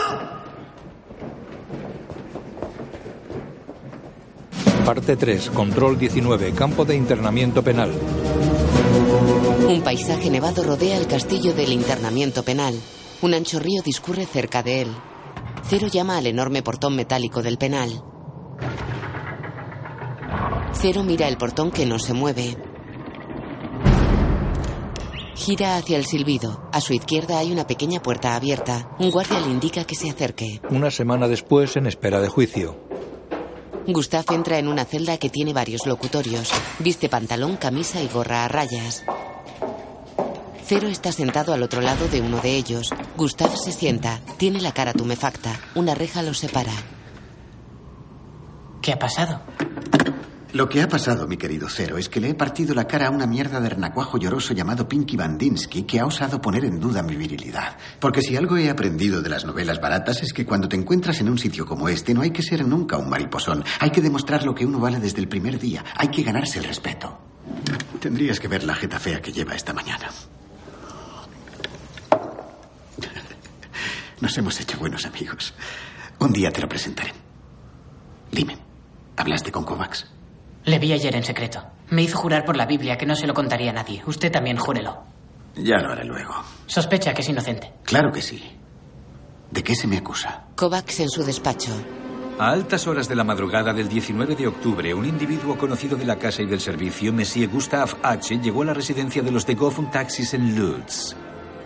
Parte 3. Control 19. Campo de internamiento penal. Un paisaje nevado rodea el castillo del internamiento penal. Un ancho río discurre cerca de él. Cero llama al enorme portón metálico del penal. Cero mira el portón que no se mueve. Gira hacia el silbido. A su izquierda hay una pequeña puerta abierta. Un guardia le indica que se acerque. Una semana después, en espera de juicio. Gustav entra en una celda que tiene varios locutorios. Viste pantalón, camisa y gorra a rayas. Cero está sentado al otro lado de uno de ellos. Gustav se sienta. Tiene la cara tumefacta. Una reja los separa. ¿Qué ha pasado? Lo que ha pasado, mi querido Cero, es que le he partido la cara a una mierda de renacuajo lloroso llamado Pinky Bandinsky que ha osado poner en duda mi virilidad. Porque si algo he aprendido de las novelas baratas es que cuando te encuentras en un sitio como este no hay que ser nunca un mariposón. Hay que demostrar lo que uno vale desde el primer día. Hay que ganarse el respeto. Tendrías que ver la jeta fea que lleva esta mañana. Nos hemos hecho buenos amigos. Un día te lo presentaré. Dime, ¿hablaste con Kovacs? Le vi ayer en secreto. Me hizo jurar por la Biblia que no se lo contaría a nadie. Usted también júrelo. Ya lo haré luego. Sospecha que es inocente. Claro que sí. ¿De qué se me acusa? Kovacs en su despacho. A altas horas de la madrugada del 19 de octubre, un individuo conocido de la casa y del servicio, Monsieur Gustave H., llegó a la residencia de los de Goffin Taxis en Lutz.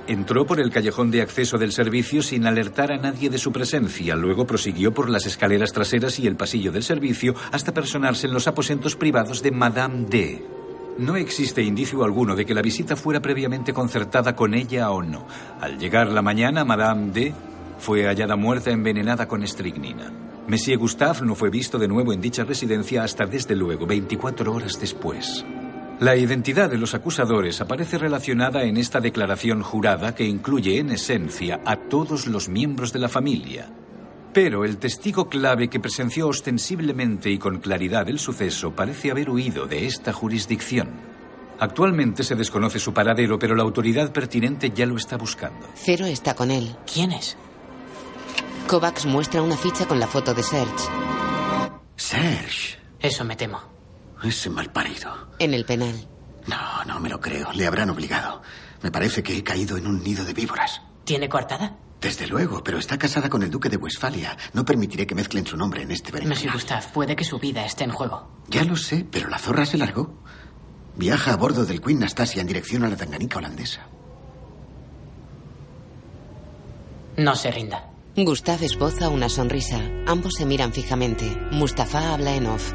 Entró por el callejón de acceso del servicio sin alertar a nadie de su presencia. Luego prosiguió por las escaleras traseras y el pasillo del servicio hasta personarse en los aposentos privados de Madame D. No existe indicio alguno de que la visita fuera previamente concertada con ella o no. Al llegar la mañana, Madame D fue hallada muerta envenenada con estricnina. Monsieur Gustave no fue visto de nuevo en dicha residencia hasta desde luego 24 horas después. La identidad de los acusadores aparece relacionada en esta declaración jurada que incluye en esencia a todos los miembros de la familia. Pero el testigo clave que presenció ostensiblemente y con claridad el suceso parece haber huido de esta jurisdicción. Actualmente se desconoce su paradero, pero la autoridad pertinente ya lo está buscando. Cero está con él. ¿Quién es? Kovacs muestra una ficha con la foto de Serge. Serge. Eso me temo. Ese malparido. En el penal. No, no me lo creo. Le habrán obligado. Me parece que he caído en un nido de víboras. ¿Tiene coartada? Desde luego, pero está casada con el duque de Westfalia. No permitiré que mezclen su nombre en este berenjenal. Monsieur Gustave, puede que su vida esté en juego. Ya lo sé, pero la zorra se largó. Viaja a bordo del Queen Nastasia en dirección a la Tanganica holandesa. No se rinda. Gustave esboza una sonrisa. Ambos se miran fijamente. Mustafa habla en off.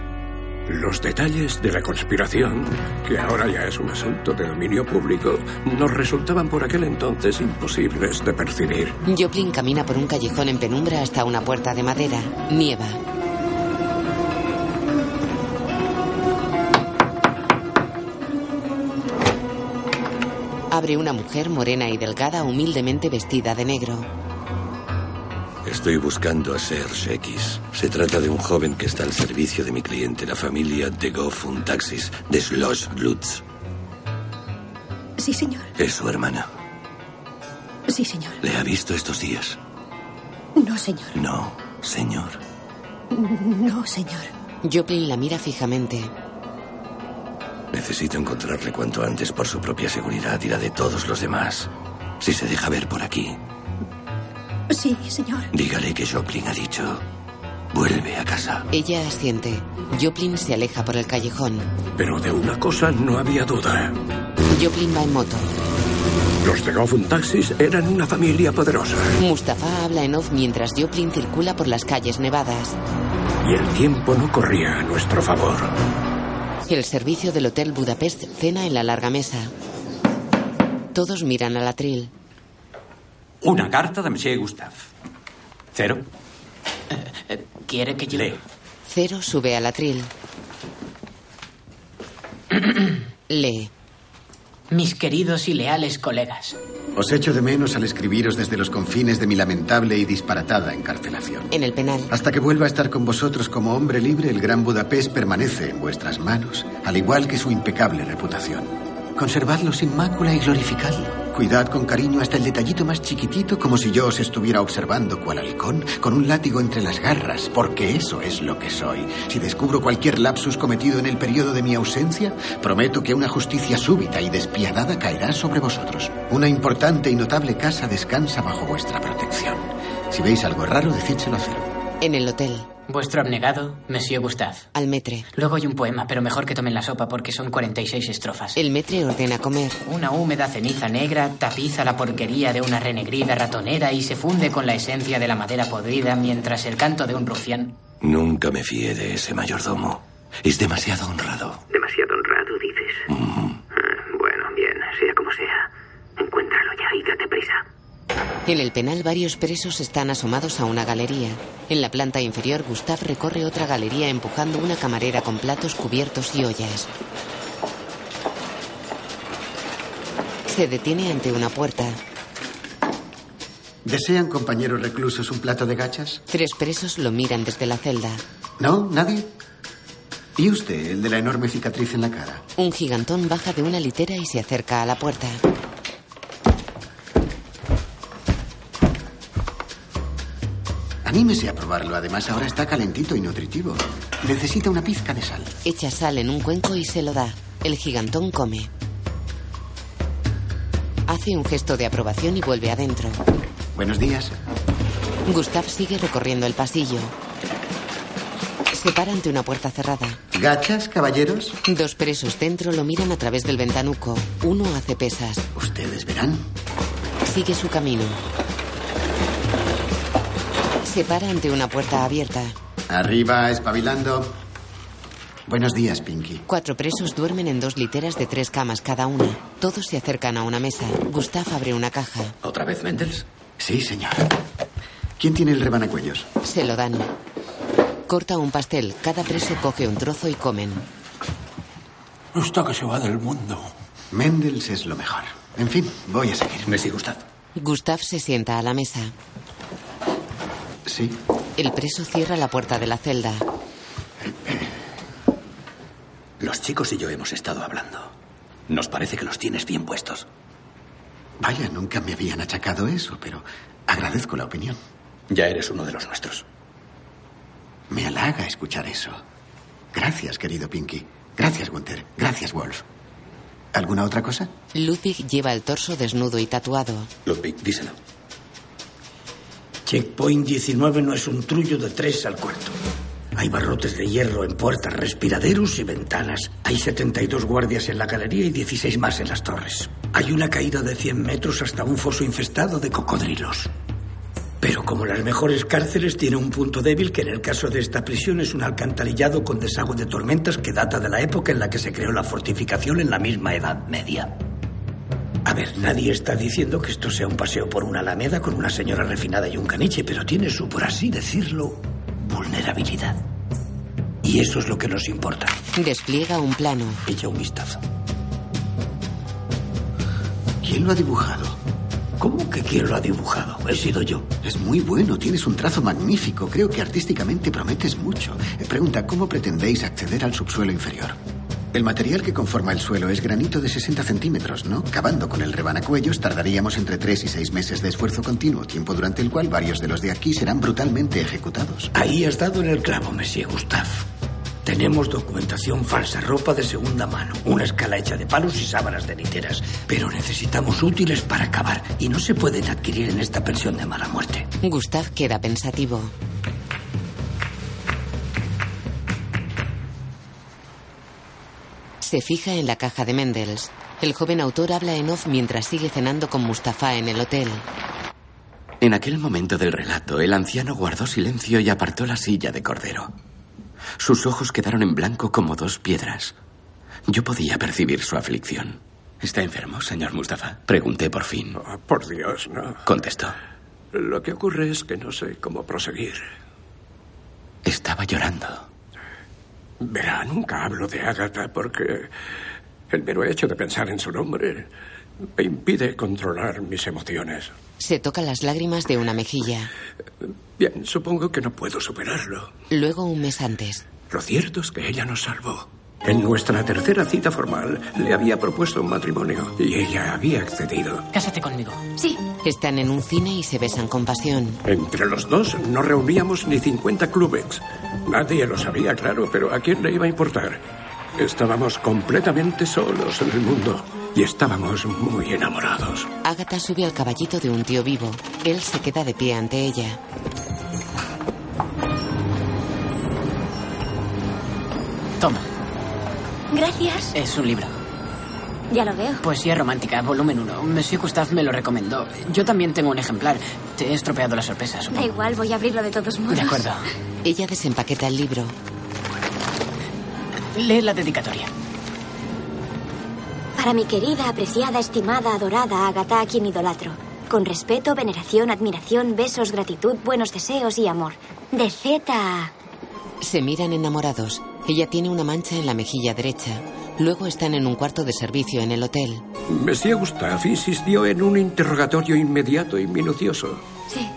Los detalles de la conspiración, que ahora ya es un asunto de dominio público, nos resultaban por aquel entonces imposibles de percibir. Joplin camina por un callejón en penumbra hasta una puerta de madera. Nieva. Abre una mujer morena y delgada, humildemente vestida de negro. Estoy buscando a Serge X. Se trata de un joven que está al servicio de mi cliente, la familia de Goffun Taxis, de Schloss Lutz. Sí, señor. Es su hermana. Sí, señor. ¿Le ha visto estos días? No, señor. No, señor. No, señor. Joplin la mira fijamente. Necesito encontrarle cuanto antes por su propia seguridad y la de todos los demás. Si se deja ver por aquí, Sí, señor. dígale que Joplin ha dicho, vuelve a casa. Ella asiente. Joplin se aleja por el callejón. Pero de una cosa no había duda. Joplin va en moto. Los de Goffin Taxis eran una familia poderosa. Mustafa habla en off mientras Joplin circula por las calles nevadas. Y el tiempo no corría a nuestro favor. El servicio del Hotel Budapest cena en la larga mesa. Todos miran al atril. Una carta de Monsieur Gustave. Cero. ¿Quiere que yo...? Cero sube al atril. Lee. Mis queridos y leales colegas. Os echo de menos al escribiros desde los confines de mi lamentable y disparatada encarcelación. En el penal. Hasta que vuelva a estar con vosotros como hombre libre, el Gran Budapest permanece en vuestras manos, al igual que su impecable reputación. Conservadlo sin mácula y glorificadlo. Cuidad con cariño hasta el detallito más chiquitito, como si yo os estuviera observando cual halcón, con un látigo entre las garras, porque eso es lo que soy. Si descubro cualquier lapsus cometido en el periodo de mi ausencia, prometo que una justicia súbita y despiadada caerá sobre vosotros. Una importante y notable casa descansa bajo vuestra protección. Si veis algo raro, decídselo a cero. En el hotel. Vuestro abnegado, Monsieur Gustave. Al metre. Luego hay un poema, pero mejor que tomen la sopa porque son 46 estrofas. El metre ordena comer. Una húmeda ceniza negra tapiza la porquería de una renegrida ratonera y se funde con la esencia de la madera podrida mientras el canto de un rufián. Nunca me fié de ese mayordomo. Es demasiado honrado. Demasiado honrado, dices. Ah, bueno, bien, sea como sea. Encuéntralo ya y date prisa. En el penal varios presos están asomados a una galería. En la planta inferior Gustav recorre otra galería empujando una camarera con platos, cubiertos y ollas. Se detiene ante una puerta. ¿Desean, compañeros reclusos, un plato de gachas? Tres presos lo miran desde la celda. ¿No? ¿Nadie? ¿Y usted, el de la enorme cicatriz en la cara? Un gigantón baja de una litera y se acerca a la puerta. Anímese a probarlo. Además, ahora está calentito y nutritivo. Necesita una pizca de sal. Echa sal en un cuenco y se lo da. El gigantón come. Hace un gesto de aprobación y vuelve adentro. Buenos días. Gustav sigue recorriendo el pasillo. Se para ante una puerta cerrada. ¿Gachas, caballeros? Dos presos dentro lo miran a través del ventanuco. Uno hace pesas. Ustedes verán. Sigue su camino. Se para ante una puerta abierta. Arriba, espabilando. Buenos días, Pinky. Cuatro presos duermen en dos literas de tres camas cada una. Todos se acercan a una mesa. Gustav abre una caja. ¿Otra vez Mendels? Sí, señor. ¿Quién tiene el rebanacuellos? Se lo dan. Corta un pastel. Cada preso coge un trozo y comen. Hasta que se va del mundo. Mendels es lo mejor. En fin, voy a seguir. Messi Gustav. Gustav se sienta a la mesa. Sí. El preso cierra la puerta de la celda. Los chicos y yo hemos estado hablando. Nos parece que los tienes bien puestos. Vaya, nunca me habían achacado eso, pero agradezco la opinión. Ya eres uno de los nuestros. Me halaga escuchar eso. Gracias, querido Pinky. Gracias, Gunther. Gracias, Wolf. ¿Alguna otra cosa? Ludwig lleva el torso desnudo y tatuado. Ludwig, díselo. Checkpoint 19 no es un trullo de tres al cuarto. Hay barrotes de hierro en puertas, respiraderos y ventanas. Hay 72 guardias en la galería y 16 más en las torres. Hay una caída de 100 metros hasta un foso infestado de cocodrilos. Pero como las mejores cárceles, tiene un punto débil que en el caso de esta prisión es un alcantarillado con desagüe de tormentas que data de la época en la que se creó la fortificación en la misma Edad Media. A ver, nadie está diciendo que esto sea un paseo por una alameda con una señora refinada y un caniche, pero tiene su, por así decirlo, vulnerabilidad. Y eso es lo que nos importa. Despliega un plano. Echa un vistazo. ¿Quién lo ha dibujado? ¿Cómo que quién lo ha dibujado? He sido yo. Es muy bueno, tienes un trazo magnífico. Creo que artísticamente prometes mucho. Pregunta, ¿cómo pretendéis acceder al subsuelo inferior? El material que conforma el suelo es granito de 60 centímetros, ¿no? Cavando con el rebanacuellos tardaríamos entre 3 y 6 meses de esfuerzo continuo, tiempo durante el cual varios de los de aquí serán brutalmente ejecutados. Ahí has dado en el clavo, Monsieur Gustave. Tenemos documentación falsa, ropa de segunda mano, una escala hecha de palos y sábanas de literas. Pero necesitamos útiles para cavar y no se pueden adquirir en esta pensión de mala muerte. Gustav queda pensativo. Se fija en la caja de Mendels. El joven autor habla en off mientras sigue cenando con Mustafa en el hotel. En aquel momento del relato, el anciano guardó silencio y apartó la silla de cordero. Sus ojos quedaron en blanco como dos piedras. Yo podía percibir su aflicción. ¿Está enfermo, señor Mustafa? Pregunté por fin. Oh, por Dios, no. Contestó. Lo que ocurre es que no sé cómo proseguir. Estaba llorando. Verá, nunca hablo de Agatha porque el mero hecho de pensar en su nombre me impide controlar mis emociones. Se toca las lágrimas de una mejilla. Bien, supongo que no puedo superarlo. Luego, un mes antes. Lo cierto es que ella nos salvó. En nuestra tercera cita formal le había propuesto un matrimonio y ella había accedido. Cásate conmigo. Sí. Están en un cine y se besan con pasión. Entre los dos no reuníamos ni 50 clubes. Nadie lo sabía, claro, pero ¿a quién le iba a importar? Estábamos completamente solos en el mundo y estábamos muy enamorados. Agatha sube al caballito de un tío vivo. Él se queda de pie ante ella. Toma, Gracias. es un libro. Ya lo veo. Poesía romántica, volumen 1. Monsieur Gustave me lo recomendó. Yo también tengo un ejemplar. Te he estropeado la sorpresa, Da supongo. igual, voy a abrirlo de todos modos. De acuerdo. Ella desempaqueta el libro. Lee la dedicatoria. Para mi querida, apreciada, estimada, adorada Agatha, a quien idolatro. Con respeto, veneración, admiración, besos, gratitud, buenos deseos y amor. De Z. Se miran enamorados. Ella tiene una mancha en la mejilla derecha. Luego están en un cuarto de servicio en el hotel. Monsieur Gustave insistió en un interrogatorio inmediato y minucioso,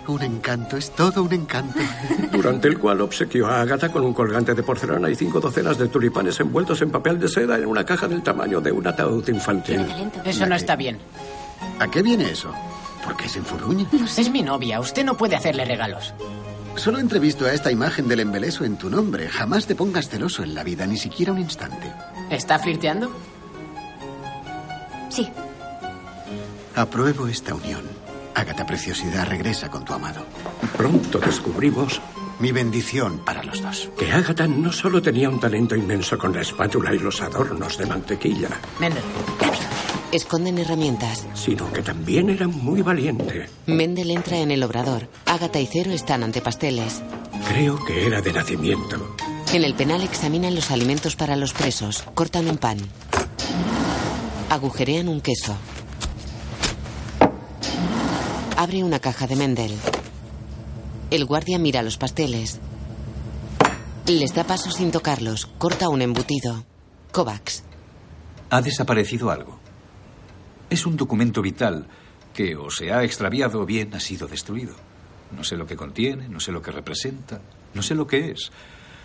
Un encanto, es todo un encanto. durante el cual obsequió a Agatha con un colgante de porcelana y cinco docenas de tulipanes envueltos en papel de seda en una caja del tamaño de un ataúd infantil. Eso no está bien. ¿A qué viene eso? ¿Por qué se enfurruña? Es mi novia. Usted no puede hacerle regalos. Solo entrevisto a esta imagen del embeleso en tu nombre. Jamás te pongas celoso en la vida, ni siquiera un instante. ¿Está flirteando? Sí. Apruebo esta unión. Ágata Preciosidad regresa con tu amado. Pronto descubrimos Mi bendición para los dos. que Agatha no solo tenía un talento inmenso con la espátula y los adornos de mantequilla, Mendel. Esconden herramientas. sino que también era muy valiente. Mendel entra en el obrador. Agatha y Cero están ante pasteles. Creo que era de nacimiento. En el penal examinan los alimentos para los presos. Cortan un pan. Agujerean un queso. Abre una caja de Mendel. El guardia mira los pasteles. Les da paso sin tocarlos. Corta un embutido. Kovacs. Ha desaparecido algo. Es un documento vital que o se ha extraviado o bien ha sido destruido. No sé lo que contiene, no sé lo que representa, no sé lo que es,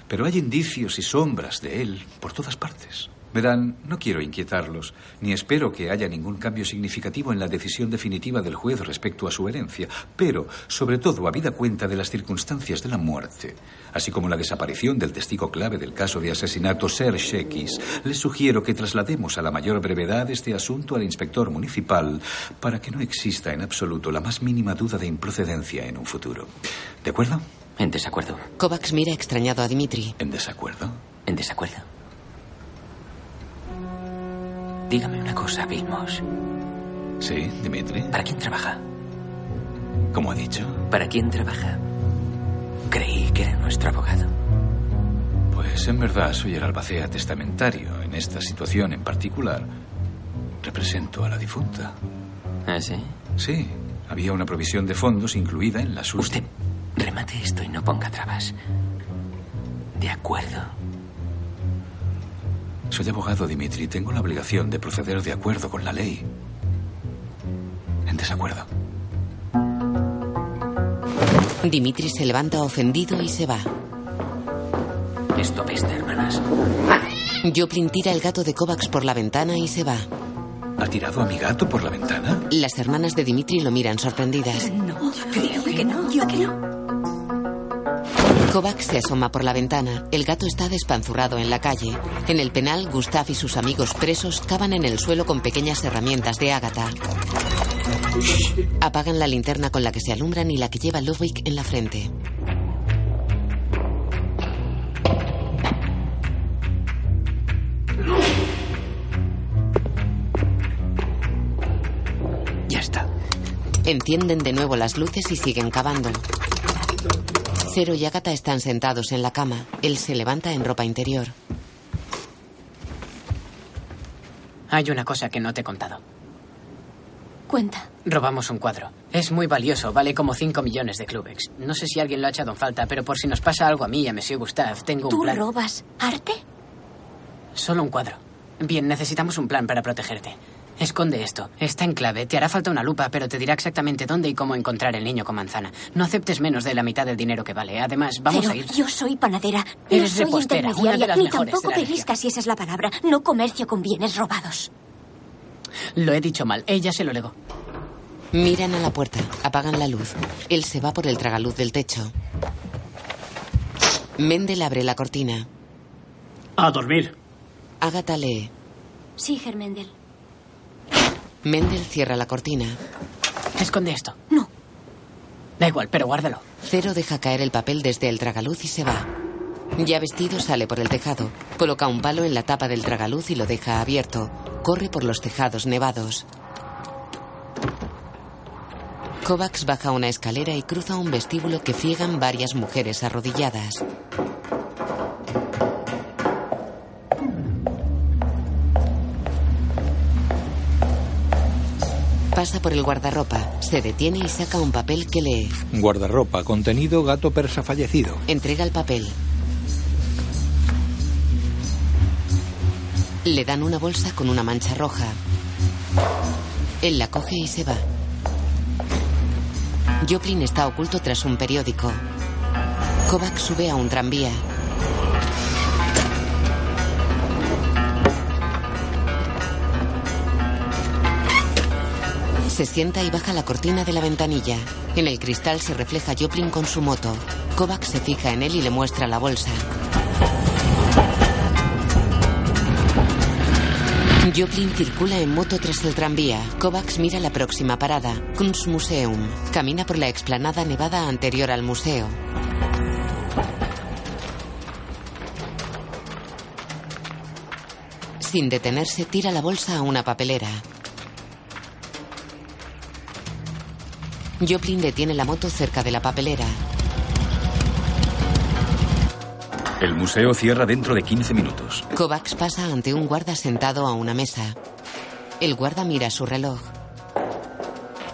pero hay indicios y sombras de él por todas partes. Verán, no quiero inquietarlos, ni espero que haya ningún cambio significativo en la decisión definitiva del juez respecto a su herencia, pero, sobre todo, habida cuenta de las circunstancias de la muerte, así como la desaparición del testigo clave del caso de asesinato Serge X, les sugiero que traslademos a la mayor brevedad este asunto al inspector municipal para que no exista en absoluto la más mínima duda de improcedencia en un futuro. ¿De acuerdo? En desacuerdo. Kovacs mira extrañado a Dimitri. ¿En desacuerdo? En desacuerdo. Dígame una cosa, Vilmos. Sí, Dimitri. ¿Para quién trabaja? Como ha dicho. ¿Para quién trabaja? Creí que era nuestro abogado. Pues en verdad soy el albacea testamentario. En esta situación en particular, represento a la difunta. ¿Ah, sí? Sí, había una provisión de fondos incluida en la Usted remate esto y no ponga trabas. De acuerdo. Soy abogado, Dimitri. Tengo la obligación de proceder de acuerdo con la ley. En desacuerdo. Dimitri se levanta ofendido y se va. Esto apesta, hermanas. Joplin tira el gato de Kovacs por la ventana y se va. ¿Ha tirado a mi gato por la ventana? Las hermanas de Dimitri lo miran sorprendidas. No, creo que no. Yo que no. Kovacs se asoma por la ventana. El gato está despanzurrado en la calle. En el penal, Gustav y sus amigos presos cavan en el suelo con pequeñas herramientas de Ágata. Apagan la linterna con la que se alumbran y la que lleva Ludwig en la frente. Ya está. Encienden de nuevo las luces y siguen cavando. Cero y Agatha están sentados en la cama. Él se levanta en ropa interior. Hay una cosa que no te he contado. Cuenta. Robamos un cuadro. Es muy valioso, vale como 5 millones de clubex. No sé si alguien lo ha echado en falta, pero por si nos pasa algo a mí y a Monsieur Gustave, tengo un ¿Tú plan. robas arte? Solo un cuadro. Bien, necesitamos un plan para protegerte. Esconde esto. Está en clave. Te hará falta una lupa, pero te dirá exactamente dónde y cómo encontrar el niño con manzana. No aceptes menos de la mitad del dinero que vale. Además, vamos Pero a ir. yo soy panadera. Eres no soy repostera, una de intermediaria, las ni mejores tampoco perista, si esa es la palabra. No comercio con bienes robados. Lo he dicho mal. Ella se lo legó. Miran a la puerta, apagan la luz. Él se va por el tragaluz del techo. Mendel abre la cortina. A dormir. Agatha lee. Sí, Germendel. Mendel cierra la cortina. Esconde esto. No. Da igual, pero guárdalo. Cero deja caer el papel desde el tragaluz y se va. Ya vestido sale por el tejado. Coloca un palo en la tapa del tragaluz y lo deja abierto. Corre por los tejados nevados. Kovacs baja una escalera y cruza un vestíbulo que friegan varias mujeres arrodilladas. Pasa por el guardarropa, se detiene y saca un papel que lee. Guardarropa, contenido gato persa fallecido. Entrega el papel. Le dan una bolsa con una mancha roja. Él la coge y se va. Joplin está oculto tras un periódico. Kovac sube a un tranvía. Se sienta y baja la cortina de la ventanilla. En el cristal se refleja Joplin con su moto. Kovac se fija en él y le muestra la bolsa. Joplin circula en moto tras el tranvía. Kovacs mira la próxima parada, Kunstmuseum. Camina por la explanada nevada anterior al museo. Sin detenerse, tira la bolsa a una papelera. Joplin detiene la moto cerca de la papelera. El museo cierra dentro de 15 minutos. Kovacs pasa ante un guarda sentado a una mesa. El guarda mira su reloj.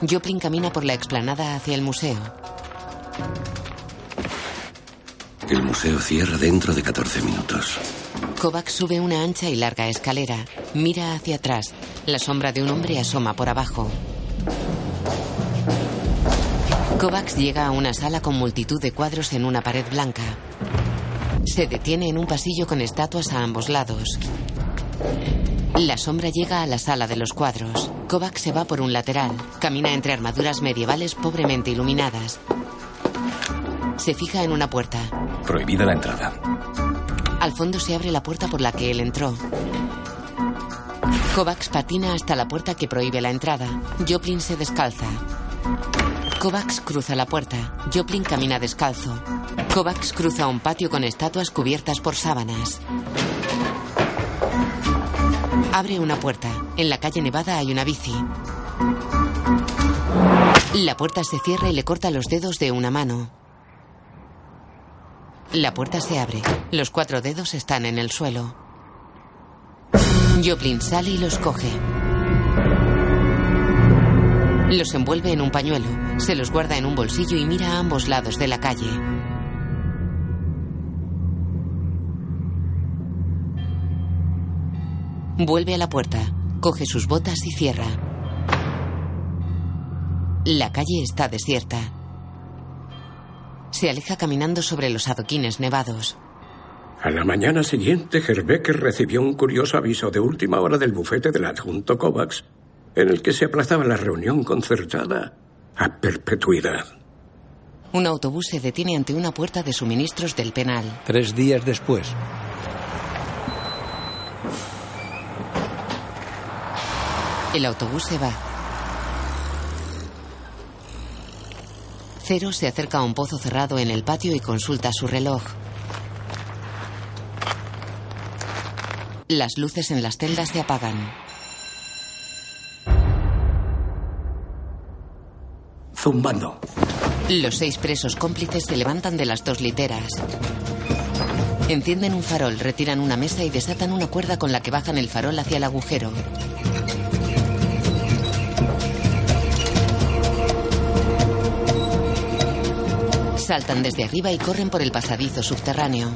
Joplin camina por la explanada hacia el museo. El museo cierra dentro de 14 minutos. Kovacs sube una ancha y larga escalera. Mira hacia atrás. La sombra de un hombre asoma por abajo. Kovacs llega a una sala con multitud de cuadros en una pared blanca. Se detiene en un pasillo con estatuas a ambos lados. La sombra llega a la sala de los cuadros. Kovacs se va por un lateral. Camina entre armaduras medievales pobremente iluminadas. Se fija en una puerta. Prohibida la entrada. Al fondo se abre la puerta por la que él entró. Kovacs patina hasta la puerta que prohíbe la entrada. Joplin se descalza. Kovacs cruza la puerta. Joplin camina descalzo. Kovacs cruza un patio con estatuas cubiertas por sábanas. Abre una puerta. En la calle Nevada hay una bici. La puerta se cierra y le corta los dedos de una mano. La puerta se abre. Los cuatro dedos están en el suelo. Joplin sale y los coge. Los envuelve en un pañuelo, se los guarda en un bolsillo y mira a ambos lados de la calle. Vuelve a la puerta, coge sus botas y cierra. La calle está desierta. Se aleja caminando sobre los adoquines nevados. A la mañana siguiente, Herbecker recibió un curioso aviso de última hora del bufete del adjunto Kovacs, en el que se aplazaba la reunión concertada a perpetuidad. Un autobús se detiene ante una puerta de suministros del penal. Tres días después. El autobús se va. Cero se acerca a un pozo cerrado en el patio y consulta su reloj. Las luces en las celdas se apagan. zumbando. Los seis presos cómplices se levantan de las dos literas. Encienden un farol, retiran una mesa y desatan una cuerda con la que bajan el farol hacia el agujero. Saltan desde arriba y corren por el pasadizo subterráneo.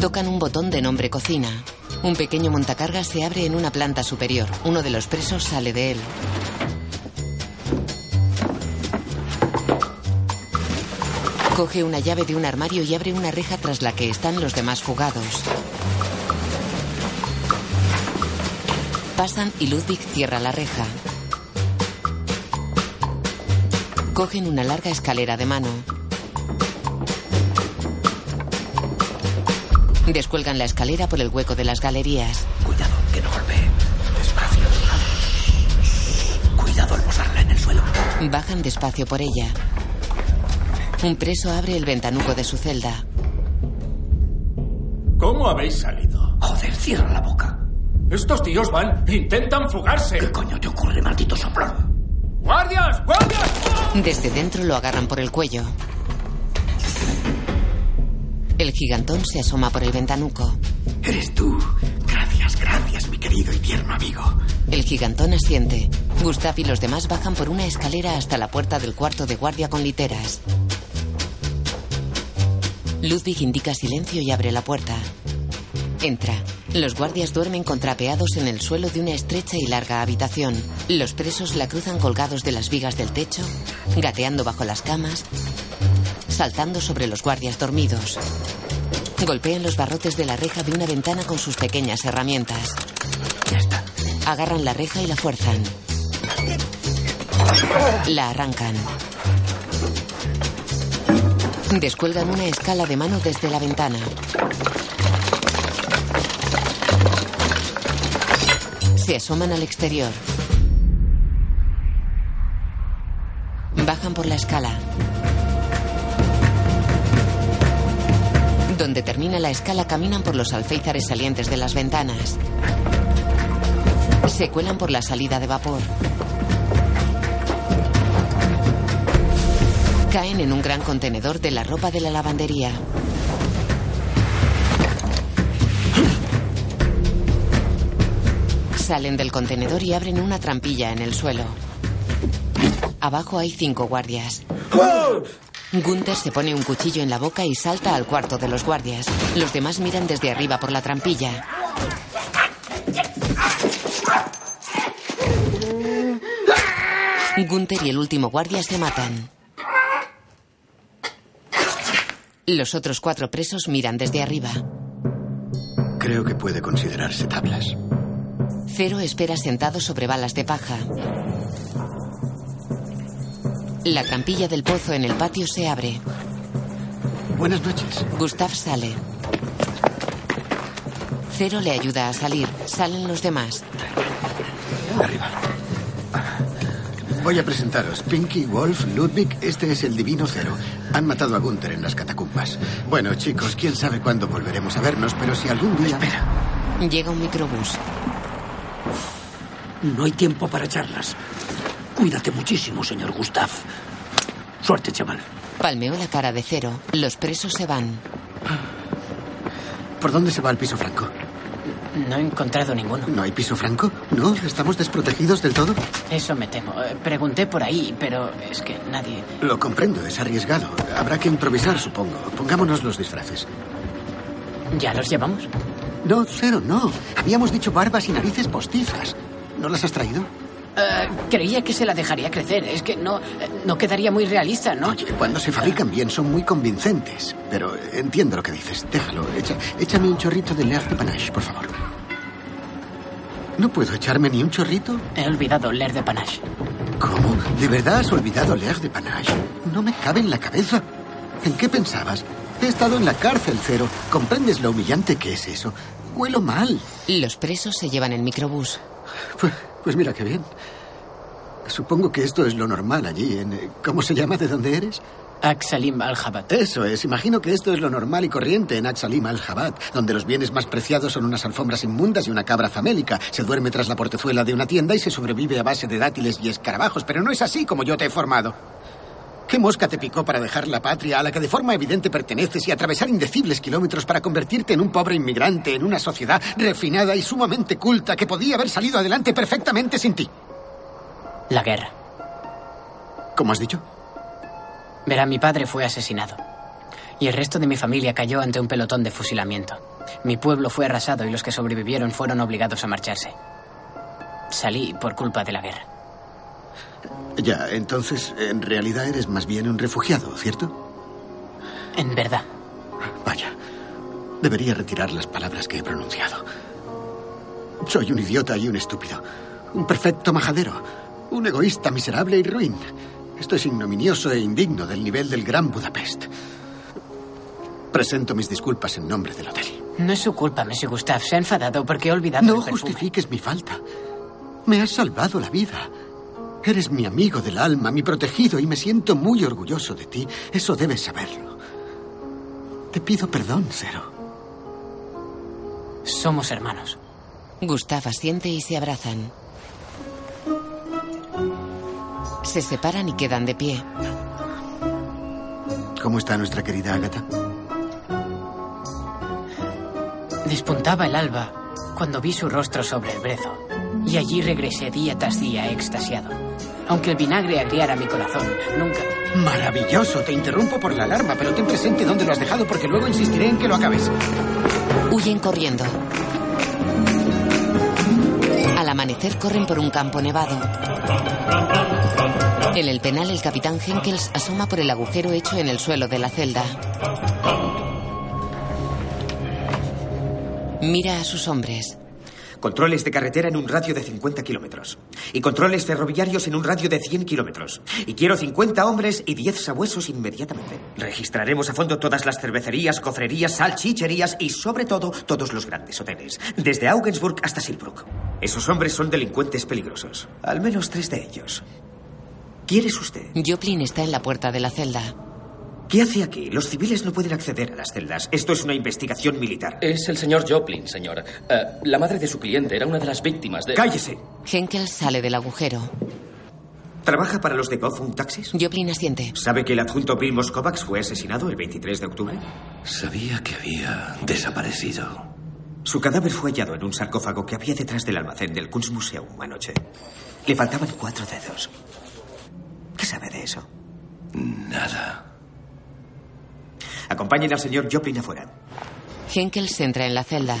Tocan un botón de nombre cocina. Un pequeño montacargas se abre en una planta superior. Uno de los presos sale de él. Coge una llave de un armario y abre una reja tras la que están los demás fugados. Pasan y Ludwig cierra la reja. Cogen una larga escalera de mano. Descuelgan la escalera por el hueco de las galerías. Cuidado, que no golpee. Despacio. Cuidado al posarla en el suelo. Bajan despacio por ella. Un preso abre el ventanuco de su celda. ¿Cómo habéis salido? Joder, cierra la boca. Estos tíos van, intentan fugarse. ¿Qué coño te ocurre, maldito soplón? ¡Guardias! ¡Guardias! Desde dentro lo agarran por el cuello. El gigantón se asoma por el ventanuco. Eres tú. Gracias, gracias, mi querido y tierno amigo. El gigantón asiente. Gustav y los demás bajan por una escalera hasta la puerta del cuarto de guardia con literas. Ludwig indica silencio y abre la puerta. Entra. Los guardias duermen contrapeados en el suelo de una estrecha y larga habitación. Los presos la cruzan colgados de las vigas del techo, gateando bajo las camas, saltando sobre los guardias dormidos. Golpean los barrotes de la reja de una ventana con sus pequeñas herramientas. Agarran la reja y la fuerzan. La arrancan. Descuelgan una escala de mano desde la ventana. Se asoman al exterior. Bajan por la escala. Donde termina la escala caminan por los alféizares salientes de las ventanas. Se cuelan por la salida de vapor. Caen en un gran contenedor de la ropa de la lavandería. Salen del contenedor y abren una trampilla en el suelo. Abajo hay cinco guardias. Gunther se pone un cuchillo en la boca y salta al cuarto de los guardias. Los demás miran desde arriba por la trampilla. Gunther y el último guardia se matan. Los otros cuatro presos miran desde arriba. Creo que puede considerarse tablas. Cero espera sentado sobre balas de paja. La trampilla del pozo en el patio se abre. Buenas noches. Gustav sale. Cero le ayuda a salir. Salen los demás. Arriba. Voy a presentaros. Pinky, Wolf, Ludwig, este es el Divino Cero. Han matado a Gunther en las catacumbas. Bueno, chicos, quién sabe cuándo volveremos a vernos, pero si algún día... Espera. Llega un microbús. No hay tiempo para charlas. Cuídate muchísimo, señor Gustav. Suerte, chaval. Palmeó la cara de Cero. Los presos se van. ¿Por dónde se va el piso franco? No he encontrado ninguno. ¿No hay piso franco? ¿No? ¿Estamos desprotegidos del todo? Eso me temo. Eh, Pregunté por ahí, pero es que nadie... Lo comprendo, es arriesgado. Habrá que improvisar, supongo. Pongámonos los disfraces. ¿Ya los llevamos? No, cero, no. Habíamos dicho barbas y narices postizas. ¿No las has traído? Eh, creía que se la dejaría crecer. Es que no, eh, no quedaría muy realista, ¿no? Oye, cuando se fabrican bien son muy convincentes. Pero entiendo lo que dices. Déjalo. Echa, échame un chorrito de L'air de Panache, por favor. ¿No puedo echarme ni un chorrito? He olvidado L'air de Panache. ¿Cómo? ¿De verdad has olvidado L'air de Panache? No me cabe en la cabeza. ¿En qué pensabas? He estado en la cárcel, Cero. ¿Comprendes lo humillante que es eso? Huelo mal. Los presos se llevan el microbús. Pues, pues mira qué bien. Supongo que esto es lo normal allí, en... eh, ¿Cómo se llama? ¿De dónde eres? Aksalim al-Jabat. Eso es. Imagino que esto es lo normal y corriente en Aksalim al-Jabat, donde los bienes más preciados son unas alfombras inmundas y una cabra famélica. Se duerme tras la portezuela de una tienda y se sobrevive a base de dátiles y escarabajos, pero no es así como yo te he formado. ¿Qué mosca te picó para dejar la patria a la que de forma evidente perteneces y atravesar indecibles kilómetros para convertirte en un pobre inmigrante en una sociedad refinada y sumamente culta que podía haber salido adelante perfectamente sin ti? La guerra. ¿Cómo has dicho? Verá, mi padre fue asesinado. Y el resto de mi familia cayó ante un pelotón de fusilamiento. Mi pueblo fue arrasado y los que sobrevivieron fueron obligados a marcharse. Salí por culpa de la guerra. Ya, entonces, en realidad eres más bien un refugiado, ¿cierto? En verdad. Vaya, debería retirar las palabras que he pronunciado. Soy un idiota y un estúpido. Un perfecto majadero. Un egoísta miserable y ruin. Esto es ignominioso e indigno del nivel del Gran Budapest. Presento mis disculpas en nombre del hotel. No es su culpa, Monsieur Gustave. Se ha enfadado porque he olvidado No el justifiques mi falta. Me has salvado la vida. Eres mi amigo del alma, mi protegido, y me siento muy orgulloso de ti. Eso debes saberlo. Te pido perdón, Cero. Somos hermanos. Gustav asiente y se abrazan. Se separan y quedan de pie. ¿Cómo está nuestra querida Agatha? Despuntaba el alba cuando vi su rostro sobre el brezo. Y allí regresé día tras día extasiado. Aunque el vinagre agriara mi corazón, nunca... Maravilloso. Te interrumpo por la alarma, pero ten presente dónde lo has dejado porque luego insistiré en que lo acabes. Huyen corriendo. Al amanecer corren por un campo nevado. En el penal el capitán Henkels asoma por el agujero hecho en el suelo de la celda. Mira a sus hombres. Controles de carretera en un radio de 50 kilómetros. Y controles ferroviarios en un radio de 100 kilómetros. Y quiero 50 hombres y 10 sabuesos inmediatamente. Registraremos a fondo todas las cervecerías, cofrerías, salchicherías y, sobre todo, todos los grandes hoteles. Desde Augensburg hasta Silbruck. Esos hombres son delincuentes peligrosos. Al menos tres de ellos. ¿Quién usted? Joplin está en la puerta de la celda. ¿Qué hace aquí? Los civiles no pueden acceder a las celdas. Esto es una investigación militar. Es el señor Joplin, señor. Eh, la madre de su cliente era una de las víctimas de... ¡Cállese! Henkels sale del agujero. ¿Trabaja para los de Gotham Taxis? Joplin asiente. ¿Sabe que el adjunto Bill Kovacs fue asesinado el 23 de octubre? Sabía que había desaparecido. Su cadáver fue hallado en un sarcófago que había detrás del almacén del Kunstmuseum anoche. Le faltaban cuatro dedos. ¿Qué sabe de eso? Nada. Acompañen al señor Joplin afuera. Henkels entra en la celda.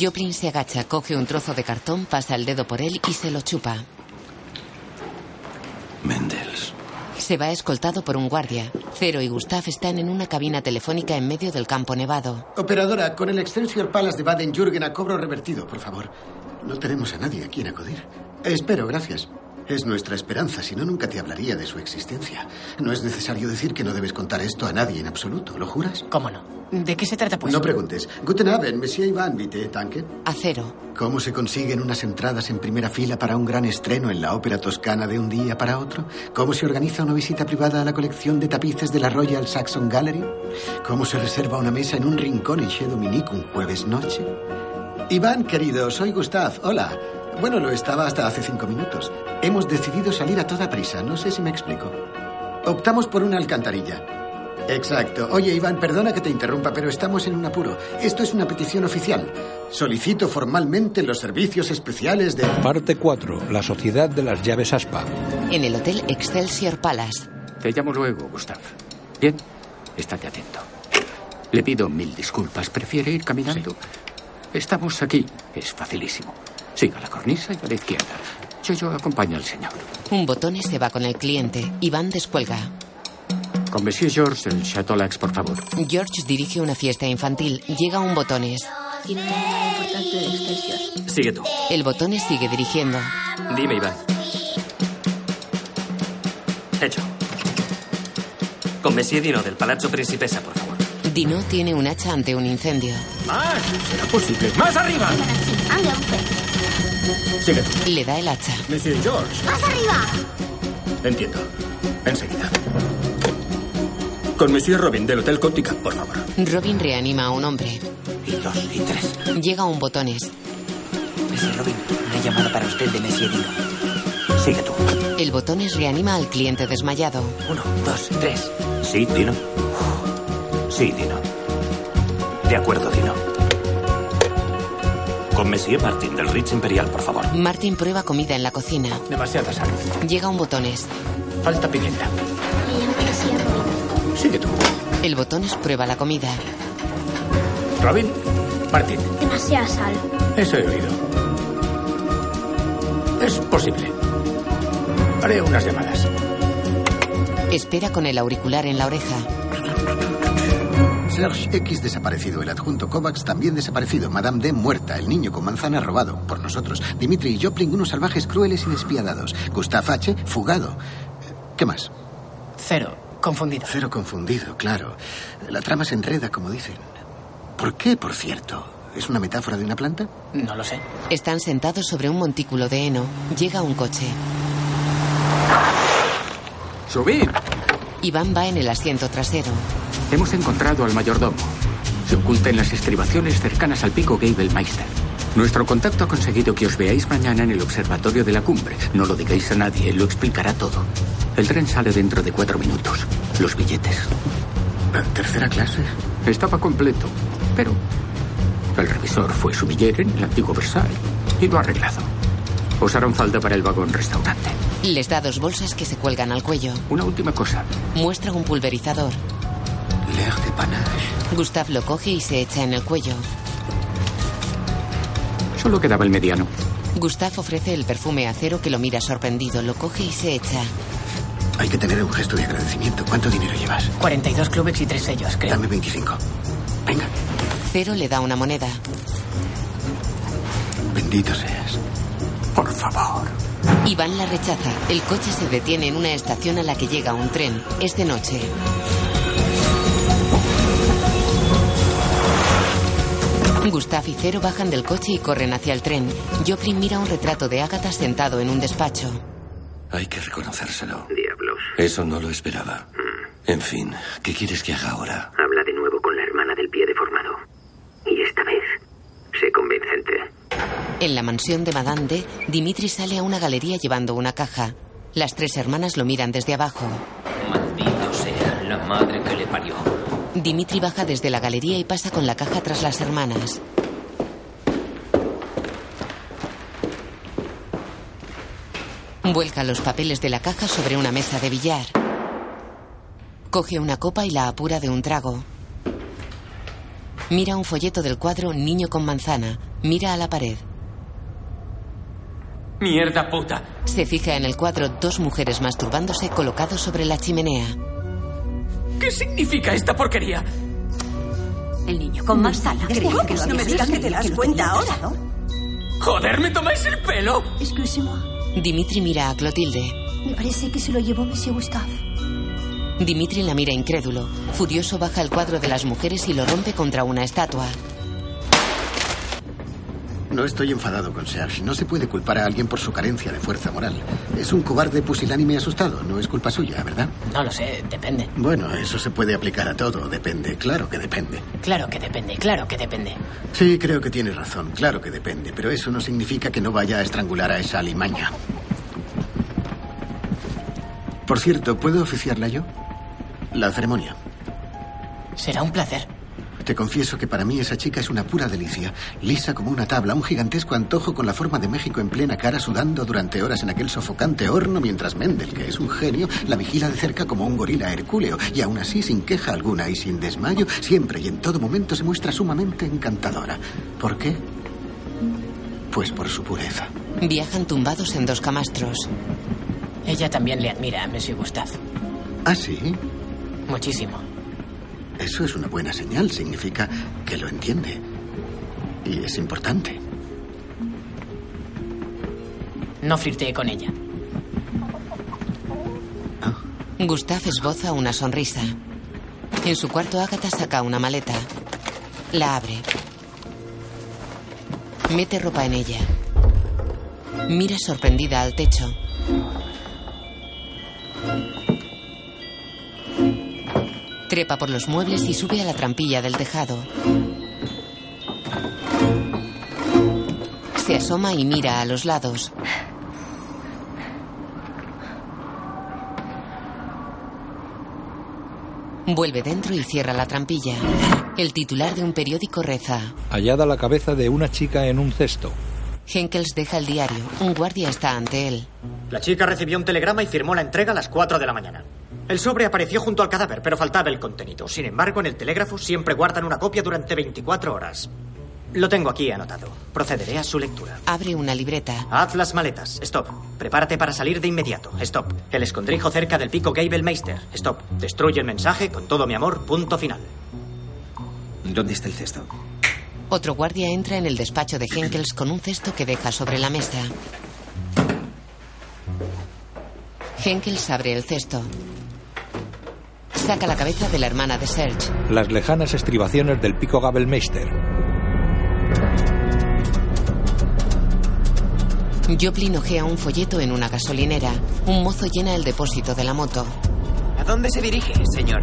Joplin se agacha, coge un trozo de cartón, pasa el dedo por él y se lo chupa. Mendels. Se va escoltado por un guardia. Cero y Gustav están en una cabina telefónica en medio del campo nevado. Operadora, con el Excelsior Palace de Baden-Jürgen a cobro revertido, por favor. No tenemos a nadie a quien acudir. Espero, gracias. Es nuestra esperanza, si no, nunca te hablaría de su existencia. No es necesario decir que no debes contar esto a nadie en absoluto, ¿lo juras? ¿Cómo no? ¿De qué se trata, pues? No preguntes. Guten Abend, Monsieur Iván, bitte, danke. A cero. ¿Cómo se consiguen unas entradas en primera fila para un gran estreno en la ópera toscana de un día para otro? ¿Cómo se organiza una visita privada a la colección de tapices de la Royal Saxon Gallery? ¿Cómo se reserva una mesa en un rincón en Chez Dominique un jueves noche? Iván, querido, soy Gustav. Hola. Bueno, lo estaba hasta hace cinco minutos. Hemos decidido salir a toda prisa. No sé si me explico. Optamos por una alcantarilla. Exacto. Oye, Iván, perdona que te interrumpa, pero estamos en un apuro. Esto es una petición oficial. Solicito formalmente los servicios especiales de... Parte 4. La Sociedad de las Llaves Aspa. En el hotel Excelsior Palace. Te llamo luego, Gustav. Bien, estate atento. Le pido mil disculpas. ¿Prefiere ir caminando? Estamos aquí. Es facilísimo. Siga la cornisa y a la izquierda. Yo, yo acompaño al señor. Un botones se va con el cliente. Iván descuelga. Con Monsieur George del Chateau Lax, por favor. George dirige una fiesta infantil. Llega un botones. Tiene una llamada importante de Excelsior. Sigue tú. El botones sigue dirigiendo. Dime, Iván. Hecho. Con Monsieur Dino del Palazzo Principessa, por favor. Dino tiene un hacha ante un incendio. ¡Más! ¿Será posible? ¡Más arriba! Sigue tú. Le da el hacha. Monsieur George. ¡Más arriba! Entiendo. Enseguida. Con Monsieur Robin del Hotel Cótica, por favor. Robin reanima a un hombre. Y dos y tres. Llega un botones. Monsieur Robin, una llamada para usted de Monsieur Dino. Sigue tú. El botones reanima al cliente desmayado. Uno, dos, tres. Sí, Dino. Sí, Dino. De acuerdo, Dino. Con Monsieur Martin del Ritz Imperial, por favor. Martin prueba comida en la cocina. Demasiada sal. Llega un botones. Falta pimienta. Sigue tú. El botones prueba la comida. Robin. Martin. Demasiada sal. Eso he oído. Es posible. Haré unas llamadas. Espera con el auricular en la oreja. Serge X desaparecido, el adjunto Kovacs también desaparecido, Madame D muerta, el niño con manzana robado por nosotros, Dimitri y Joplin unos salvajes crueles y despiadados, Gustav H fugado. ¿Qué más? Cero, confundido. Cero confundido, claro. La trama se enreda, como dicen. ¿Por qué, por cierto? ¿Es una metáfora de una planta? No lo sé. Están sentados sobre un montículo de heno. Llega un coche. ¡Subid! Iván va en el asiento trasero. Hemos encontrado al mayordomo. Se oculta en las estribaciones cercanas al pico Gabelmeister. Nuestro contacto ha conseguido que os veáis mañana en el observatorio de la cumbre. No lo digáis a nadie, lo explicará todo. El tren sale dentro de cuatro minutos. Los billetes. ¿La tercera clase? Estaba completo, pero el revisor fue su billete en el antiguo Versailles y lo ha arreglado. Os harán falta para el vagón restaurante. Les da dos bolsas que se cuelgan al cuello. Una última cosa. Muestra un pulverizador. L'air de panache. Gustav lo coge y se echa en el cuello. Solo quedaba el mediano. Gustav ofrece el perfume a Cero que lo mira sorprendido. Lo coge y se echa. Hay que tener un gesto de agradecimiento. ¿Cuánto dinero llevas? 42 clubes y tres sellos, creo. Dame 25. Venga, Cero le da una moneda. bendito seas. Por favor. Iván la rechaza. El coche se detiene en una estación a la que llega un tren. Es de noche. Gustav y Cero bajan del coche y corren hacia el tren. Joplin mira un retrato de Agatha sentado en un despacho. Hay que reconocérselo. Diablos. Eso no lo esperaba. En fin, ¿qué quieres que haga ahora? Habla de nuevo con la hermana del pie deformado. Y esta vez, sé convincente. En la mansión de Madame D, Dimitri sale a una galería llevando una caja. Las tres hermanas lo miran desde abajo. Maldito sea la madre que le parió. Dimitri baja desde la galería y pasa con la caja tras las hermanas. Vuelca los papeles de la caja sobre una mesa de billar. Coge una copa y la apura de un trago. Mira un folleto del cuadro Niño con manzana. Mira a la pared. Mierda puta. Se fija en el cuadro dos mujeres masturbándose colocados sobre la chimenea. ¿Qué significa esta porquería? El niño con manzana. Creía que lo no me digas que te das cuenta ahora. ¿no? Joder, ¿me tomáis el pelo? Excusez-moi. Dimitri mira a Clotilde. Me parece que se lo llevó Monsieur Gustave. Dimitri la mira incrédulo. Furioso baja el cuadro de las mujeres y lo rompe contra una estatua. No estoy enfadado con Serge. No se puede culpar a alguien por su carencia de fuerza moral. Es un cobarde pusilánime asustado. No es culpa suya, ¿verdad? No lo sé, depende. Bueno, eso se puede aplicar a todo. Depende. Claro que depende. Claro que depende, claro que depende. Sí, creo que tienes razón. Claro que depende. Pero eso no significa que no vaya a estrangular a esa alimaña. Por cierto, ¿puedo oficiarla yo? La ceremonia. Será un placer. Te confieso que para mí esa chica es una pura delicia. Lisa como una tabla, un gigantesco antojo con la forma de México en plena cara, sudando durante horas en aquel sofocante horno, mientras Mendel, que es un genio, la vigila de cerca como un gorila hercúleo. Y aún así, sin queja alguna y sin desmayo, siempre y en todo momento se muestra sumamente encantadora. ¿Por qué? Pues por su pureza. Viajan tumbados en dos camastros. Ella también le admira a Monsieur Gustave. ¿Ah, sí? Muchísimo. Eso es una buena señal. Significa que lo entiende. Y es importante. No flirteé con ella. Gustav esboza una sonrisa. En su cuarto, Agatha saca una maleta. La abre. Mete ropa en ella. Mira sorprendida al techo. Trepa por los muebles y sube a la trampilla del tejado. Se asoma y mira a los lados. Vuelve dentro y cierra la trampilla. El titular de un periódico reza. Hallada la cabeza de una chica en un cesto. Henkels deja el diario. Un guardia está ante él. La chica recibió un telegrama y firmó la entrega a las 4 de la mañana. El sobre apareció junto al cadáver, pero faltaba el contenido. Sin embargo, en el telégrafo siempre guardan una copia durante 24 horas. Lo tengo aquí anotado. Procederé a su lectura. Abre una libreta. Haz las maletas. Stop. Prepárate para salir de inmediato. Stop. El escondrijo cerca del pico Gabelmeister. Stop. Destruye el mensaje con todo mi amor. Punto final. ¿Dónde está el cesto? Otro guardia entra en el despacho de Henkels con un cesto que deja sobre la mesa. Henkels abre el cesto. Saca la cabeza de la hermana de Serge. Las lejanas estribaciones del pico Gabelmeister. Joplin ojea un folleto en una gasolinera. Un mozo llena el depósito de la moto. ¿A dónde se dirige, señor?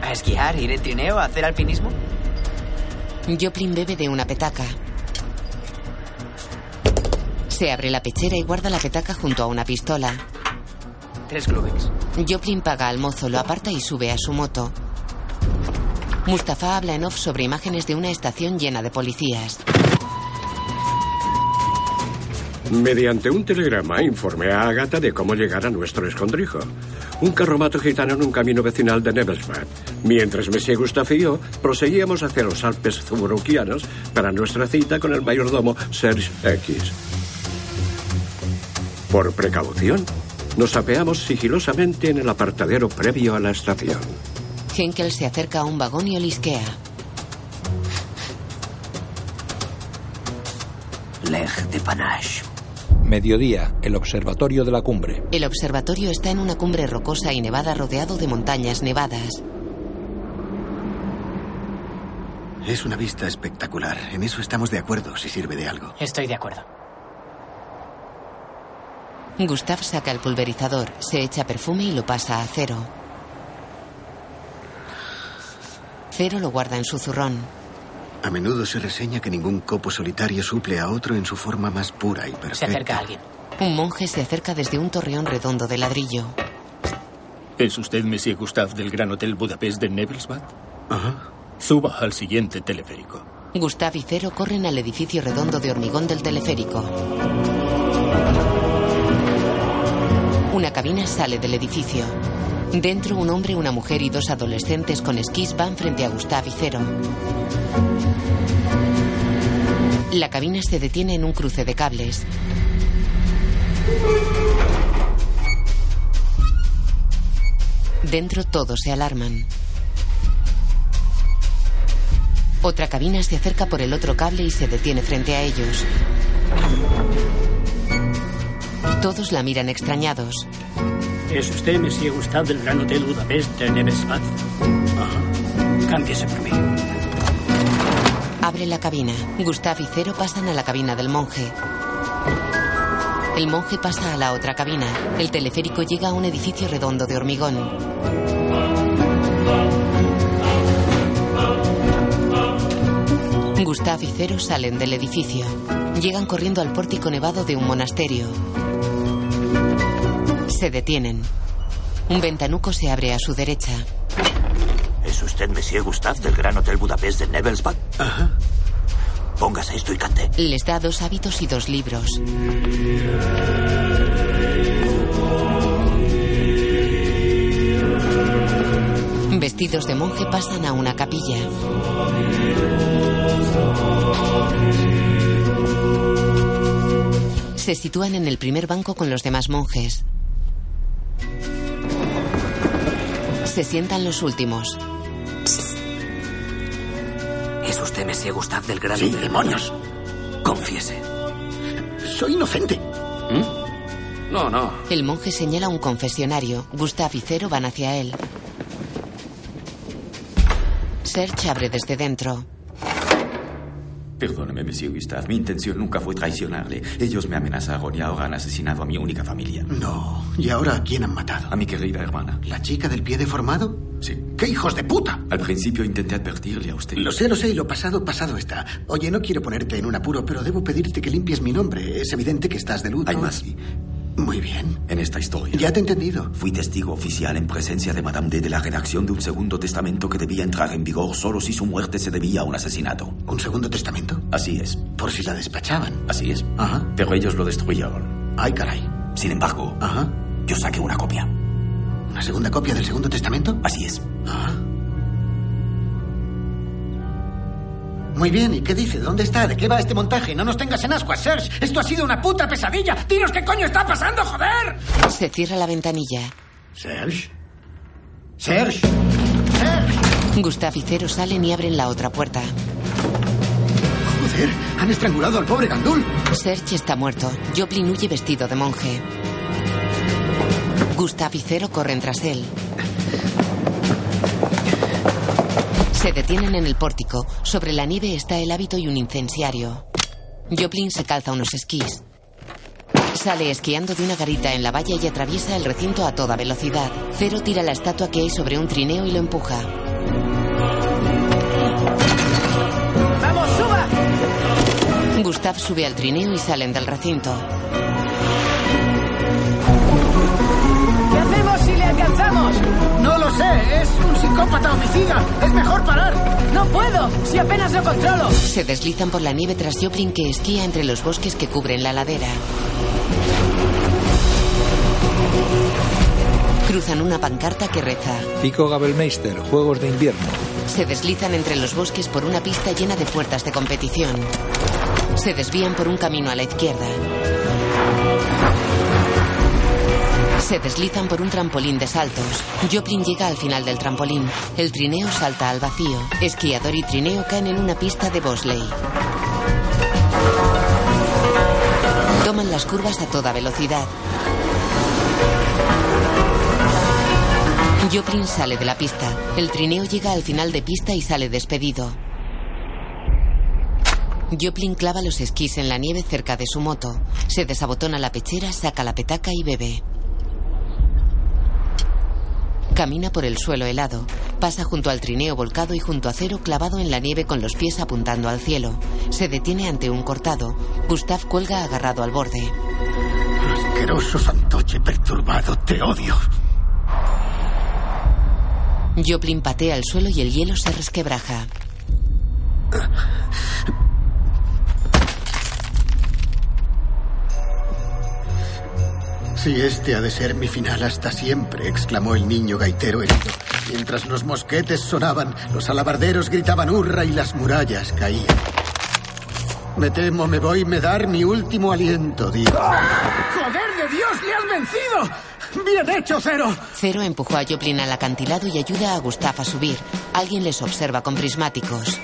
¿A esquiar, ir en trineo, a hacer alpinismo? Joplin bebe de una petaca. Se abre la pechera y guarda la petaca junto a una pistola. Tres clubes. Joplin paga al mozo, lo aparta y sube a su moto. Mustafa habla en off sobre imágenes de una estación llena de policías. Mediante un telegrama informé a Agatha de cómo llegar a nuestro escondrijo. Un carromato gitano en un camino vecinal de Nebelsbad. Mientras Monsieur Gustave y yo proseguíamos hacia los Alpes Zuburukianos para nuestra cita con el mayordomo Serge X. Por precaución, nos apeamos sigilosamente en el apartadero previo a la estación. Henkel se acerca a un vagón y olisquea. Leg de Panache. Mediodía, el observatorio de la cumbre. El observatorio está en una cumbre rocosa y nevada rodeado de montañas nevadas. Es una vista espectacular. En eso estamos de acuerdo, si sirve de algo. Estoy de acuerdo. Gustav saca el pulverizador, se echa perfume y lo pasa a Cero. Cero lo guarda en su zurrón. A menudo se reseña que ningún copo solitario suple a otro en su forma más pura y perfecta. Se acerca alguien. Un monje se acerca desde un torreón redondo de ladrillo. ¿Es usted Monsieur Gustave del Gran Hotel Budapest de Nebelsbad? Ajá. Suba al siguiente teleférico. Gustav y Cero corren al edificio redondo de hormigón del teleférico. Una cabina sale del edificio. Dentro, un hombre, una mujer y dos adolescentes con esquís van frente a Gustav y Cero. La cabina se detiene en un cruce de cables. Dentro todos se alarman. Otra cabina se acerca por el otro cable y se detiene frente a ellos. Todos la miran extrañados. ¿Es usted Monsieur Gustave del Gran Hotel Budapest de Nebelsbad? Ajá. Cámbiese por mí. Abre la cabina. Gustav y Cero pasan a la cabina del monje. El monje pasa a la otra cabina. El teleférico llega a un edificio redondo de hormigón. Gustav y Cero salen del edificio. Llegan corriendo al pórtico nevado de un monasterio. Se detienen. Un ventanuco se abre a su derecha. ¿Es usted Monsieur Gustave del Gran Hotel Budapest de Nebelsbad? Ajá. Póngase esto y cante. Les da dos hábitos y dos libros. Vestidos de monje pasan a una capilla. Se sitúan en el primer banco con los demás monjes. Se sientan los últimos. ¿Es usted Monsieur Gustave del Gran Sí, demonios. Confiese. Soy inocente. ¿Mm? No, no. El monje señala un confesionario. Gustav y Cero van hacia él. Serge abre desde dentro. Perdóneme, Monsieur Gustave. Mi intención nunca fue traicionarle. Ellos me amenazaron y ahora han asesinado a mi única familia. No. ¿Y ahora a quién han matado? A mi querida hermana. ¿La chica del pie deformado? Sí. ¡Qué hijos de puta! Al principio intenté advertirle a usted. Lo sé, lo sé, y lo pasado, pasado está. Oye, no quiero ponerte en un apuro, pero debo pedirte que limpies mi nombre. Es evidente que estás de luto. Hay más. Muy bien. En esta historia. Ya te he entendido. Fui testigo oficial en presencia de Madame D de la redacción de un segundo testamento que debía entrar en vigor solo si su muerte se debía a un asesinato. ¿Un segundo testamento? Así es. Por si la despachaban. Así es. Ajá. Pero ellos lo destruyeron. Ay, caray. Sin embargo, Ajá. yo saqué una copia. ¿Una segunda copia del segundo testamento? Así es. Ajá. Muy bien, ¿y qué dice? ¿Dónde está? ¿De qué va este montaje? No nos tengas en ascuas, Serge. Esto ha sido una puta pesadilla. ¡Dinos qué coño está pasando, joder! Se cierra la ventanilla. Serge. Serge. Gustav y Cero salen y abren la otra puerta. Joder, han estrangulado al pobre Gandul. Serge está muerto. Joplin huye vestido de monje. Gustav y Cero corren tras él. Se detienen en el pórtico. Sobre la nieve está el hábito y un incensiario. Joplin se calza unos esquís. Sale esquiando de una garita en la valla y atraviesa el recinto a toda velocidad. Cero tira la estatua que hay sobre un trineo y lo empuja. ¡Vamos, suba! Gustav sube al trineo y salen del recinto. Alcanzamos? No lo sé, es un psicópata homicida. Es mejor parar. No puedo, si apenas lo controlo. Se deslizan por la nieve tras Joplin que esquía entre los bosques que cubren la ladera. Cruzan una pancarta que reza. Pico Gabelmeister, Juegos de Invierno. Se deslizan entre los bosques por una pista llena de puertas de competición. Se desvían por un camino a la izquierda. Se deslizan por un trampolín de saltos. Joplin llega al final del trampolín. El trineo salta al vacío. Esquiador y trineo caen en una pista de bobsleigh. Toman las curvas a toda velocidad. Joplin sale de la pista. El trineo llega al final de pista y sale despedido. Joplin clava los esquís en la nieve cerca de su moto. Se desabotona la pechera, saca la petaca y bebe. Camina por el suelo helado. Pasa junto al trineo volcado y junto a Cero clavado en la nieve con los pies apuntando al cielo. Se detiene ante un cortado. Gustav cuelga agarrado al borde. Asqueroso fantoche perturbado, te odio. Joplin patea el suelo y el hielo se resquebraja. Si este ha de ser mi final hasta siempre, exclamó el niño gaitero herido. Mientras los mosquetes sonaban, los alabarderos gritaban hurra y las murallas caían. Me temo, me voy a dar mi último aliento, digo. ¡Joder de Dios, le has vencido! ¡Bien hecho, Cero! Cero empujó a Joplin al acantilado y ayuda a Gustav a subir. Alguien les observa con prismáticos.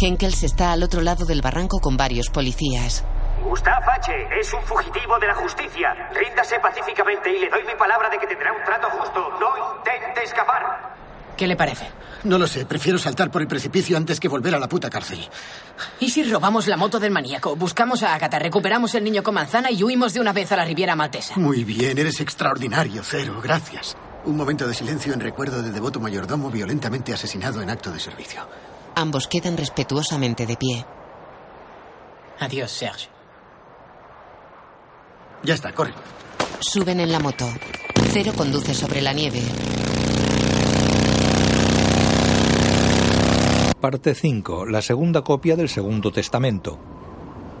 Henkels está al otro lado del barranco con varios policías. Gustav H. es un fugitivo de la justicia. Ríndase pacíficamente y le doy mi palabra de que tendrá un trato justo. No intente escapar. ¿Qué le parece? No lo sé, prefiero saltar por el precipicio antes que volver a la puta cárcel. ¿Y si robamos la moto del maníaco? Buscamos a Agatha, recuperamos el niño con manzana y huimos de una vez a la Riviera Maltesa. Muy bien, eres extraordinario, Cero, gracias. Un momento de silencio en recuerdo del devoto mayordomo violentamente asesinado en acto de servicio. Ambos quedan respetuosamente de pie. Adiós, Serge. Ya está, corre. Suben en la moto. Cero conduce sobre la nieve. Parte 5. La segunda copia del Segundo Testamento.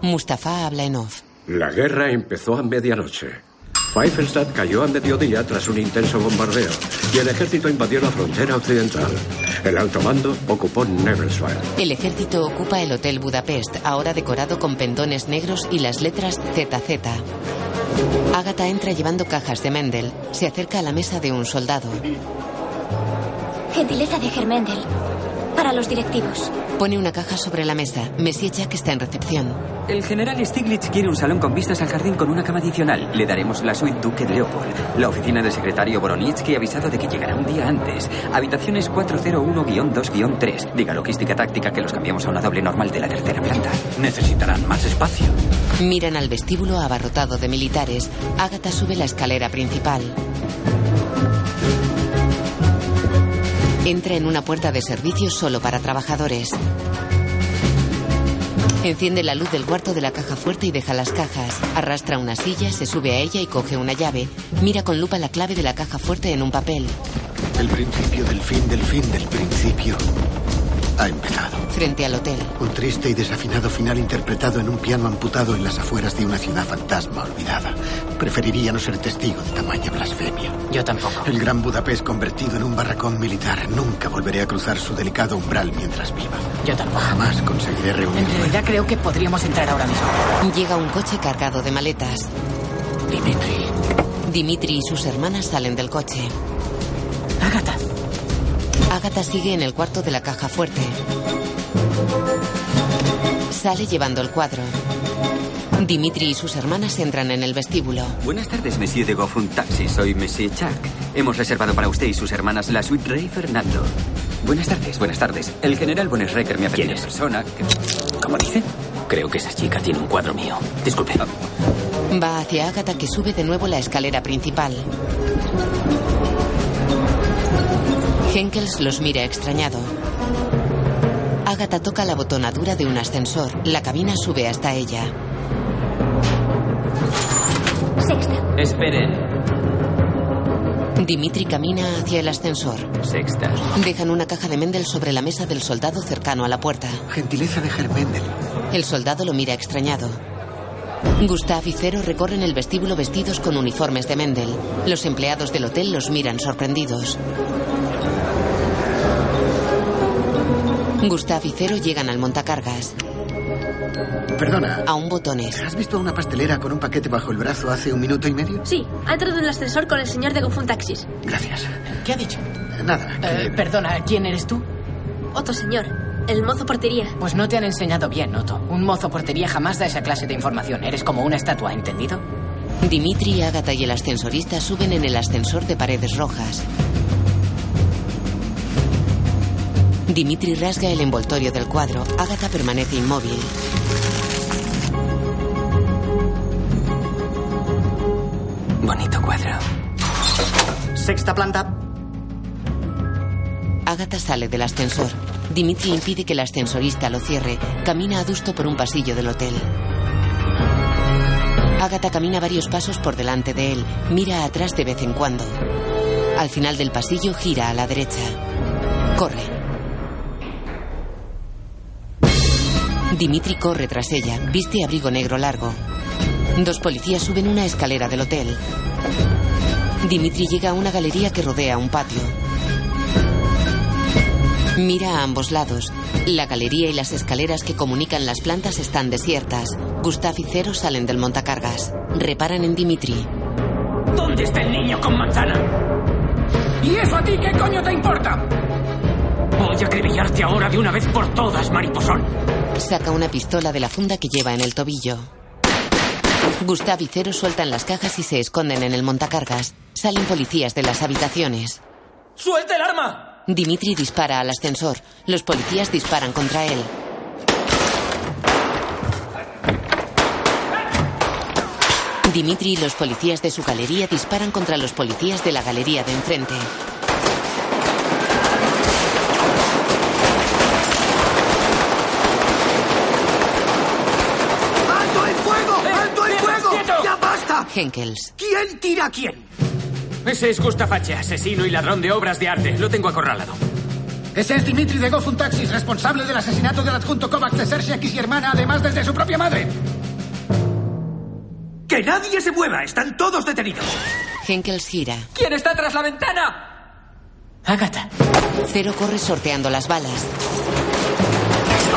Mustafa habla en off. La guerra empezó a medianoche. Pfeifenstadt cayó a mediodía tras un intenso bombardeo y el ejército invadió la frontera occidental. El alto mando ocupó Nevelswald. El ejército ocupa el Hotel Budapest, ahora decorado con pendones negros y las letras ZZ. Agatha entra llevando cajas de Mendel. Se acerca a la mesa de un soldado. Gentileza de Germendel. Para los directivos. Pone una caja sobre la mesa. Messie Jack está en recepción. El general Stiglitz quiere un salón con vistas al jardín con una cama adicional. Le daremos la suite Duque de Leopold. La oficina del secretario Boronitsky ha avisado de que llegará un día antes. Habitaciones 401-2-3. Diga logística táctica que los cambiamos a una doble normal de la tercera planta. Necesitarán más espacio. Miran al vestíbulo abarrotado de militares. Agatha sube la escalera principal. Entra en una puerta de servicio solo para trabajadores. Enciende la luz del cuarto de la caja fuerte y deja las cajas. Arrastra una silla, se sube a ella y coge una llave. Mira con lupa la clave de la caja fuerte en un papel. El principio del fin del fin del principio ha empezado. Frente al hotel. Un triste y desafinado final interpretado en un piano amputado en las afueras de una ciudad fantasma olvidada. Preferiría no ser testigo de tamaña blasfemia. Yo tampoco. El Gran Budapest convertido en un barracón militar. Nunca volveré a cruzar su delicado umbral mientras viva. Yo tampoco. Jamás conseguiré En reunirme. realidad creo que podríamos entrar ahora mismo. Llega un coche cargado de maletas. Dimitri. Dimitri y sus hermanas salen del coche. Agatha. Sigue en el cuarto de la caja fuerte. Sale llevando el cuadro. Dimitri y sus hermanas entran en el vestíbulo. Buenas tardes, Monsieur de Goffun Taxi. Soy Monsieur Chuck. Hemos reservado para usted y sus hermanas la suite Rey Fernando. Buenas tardes, buenas tardes. El general Bonesrecker me ha pedido ¿Quién es? persona que... ¿Cómo dice? Creo que esa chica tiene un cuadro mío. Disculpe. Va hacia Agatha que sube de nuevo la escalera principal. Henkels los mira extrañado. Agatha toca la botonadura de un ascensor. La cabina sube hasta ella. Sexta. Esperen. Dimitri camina hacia el ascensor. Sexta. Dejan una caja de Mendel sobre la mesa del soldado cercano a la puerta. Gentileza de Germendel. El soldado lo mira extrañado. Gustav y Cero recorren el vestíbulo vestidos con uniformes de Mendel. Los empleados del hotel los miran sorprendidos. Gustav y Cero llegan al montacargas. Perdona. A un botones. ¿Has visto a una pastelera con un paquete bajo el brazo hace un minuto y medio? Sí, ha entrado en el ascensor con el señor de Gofun Taxis. Gracias. ¿Qué ha dicho? Nada. Eh, perdona, ¿quién eres tú? Otro señor, el mozo portería. Pues no te han enseñado bien, Otto. Un mozo portería jamás da esa clase de información. Eres como una estatua, ¿entendido? Dimitri, Agatha y el ascensorista suben en el ascensor de paredes rojas. Dimitri rasga el envoltorio del cuadro. Agatha permanece inmóvil. Bonito cuadro. Sexta planta. Agatha sale del ascensor. Dimitri impide que el ascensorista lo cierre. Camina adusto por un pasillo del hotel. Agatha camina varios pasos por delante de él. Mira atrás de vez en cuando. Al final del pasillo gira a la derecha. Corre. Dimitri corre tras ella. Viste abrigo negro largo. Dos policías suben una escalera del hotel. Dimitri llega a una galería que rodea un patio. Mira a ambos lados. La galería y las escaleras que comunican las plantas están desiertas. Gustav y Cero salen del montacargas. Reparan en Dimitri. ¿Dónde está el niño con manzana? ¿Y eso a ti qué coño te importa? Voy a acribillarte ahora de una vez por todas, mariposón. Saca una pistola de la funda que lleva en el tobillo. Gustav y Cero sueltan las cajas y se esconden en el montacargas. Salen policías de las habitaciones. ¡Suelta el arma! Dimitri dispara al ascensor. Los policías disparan contra él. Dimitri y los policías de su galería disparan contra los policías de la galería de enfrente. ¡Alto el fuego! ¡Alto el fuego! ¡Ya basta! Henkels. ¿Quién tira a quién? Ese es Gustav H., asesino y ladrón de obras de arte. Lo tengo acorralado. Ese es Dimitri de Gofun Taxis, responsable del asesinato del adjunto Kovacs de Sersiak y su hermana, además desde su propia madre. ¡Que nadie se mueva! ¡Están todos detenidos! Henkels gira. ¿Quién está tras la ventana? Agatha. Cero corre sorteando las balas.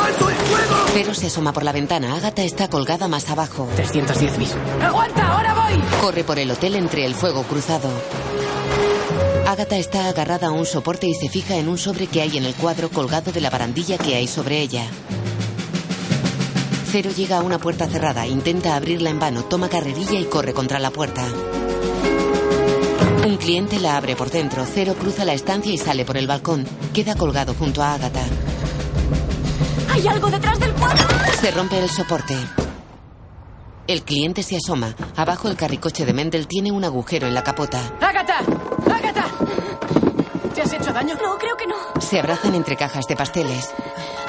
¡Alto el fuego! Cero se asoma por la ventana. Agatha está colgada más abajo. 310 bis. ¡Aguanta! ¡Ahora voy! Corre por el hotel entre el fuego cruzado. Agatha está agarrada a un soporte y se fija en un sobre que hay en el cuadro colgado de la barandilla que hay sobre ella. Cero llega a una puerta cerrada, intenta abrirla en vano, toma carrerilla y corre contra la puerta. Un cliente la abre por dentro. Cero cruza la estancia y sale por el balcón. Queda colgado junto a Agatha. ¡Hay algo detrás del cuadro! Se rompe el soporte. El cliente se asoma. Abajo el carricoche de Mendel tiene un agujero en la capota. ¡Agatha! ¡Agatha! Te has hecho baño? No, creo que no. Se abrazan entre cajas de pasteles.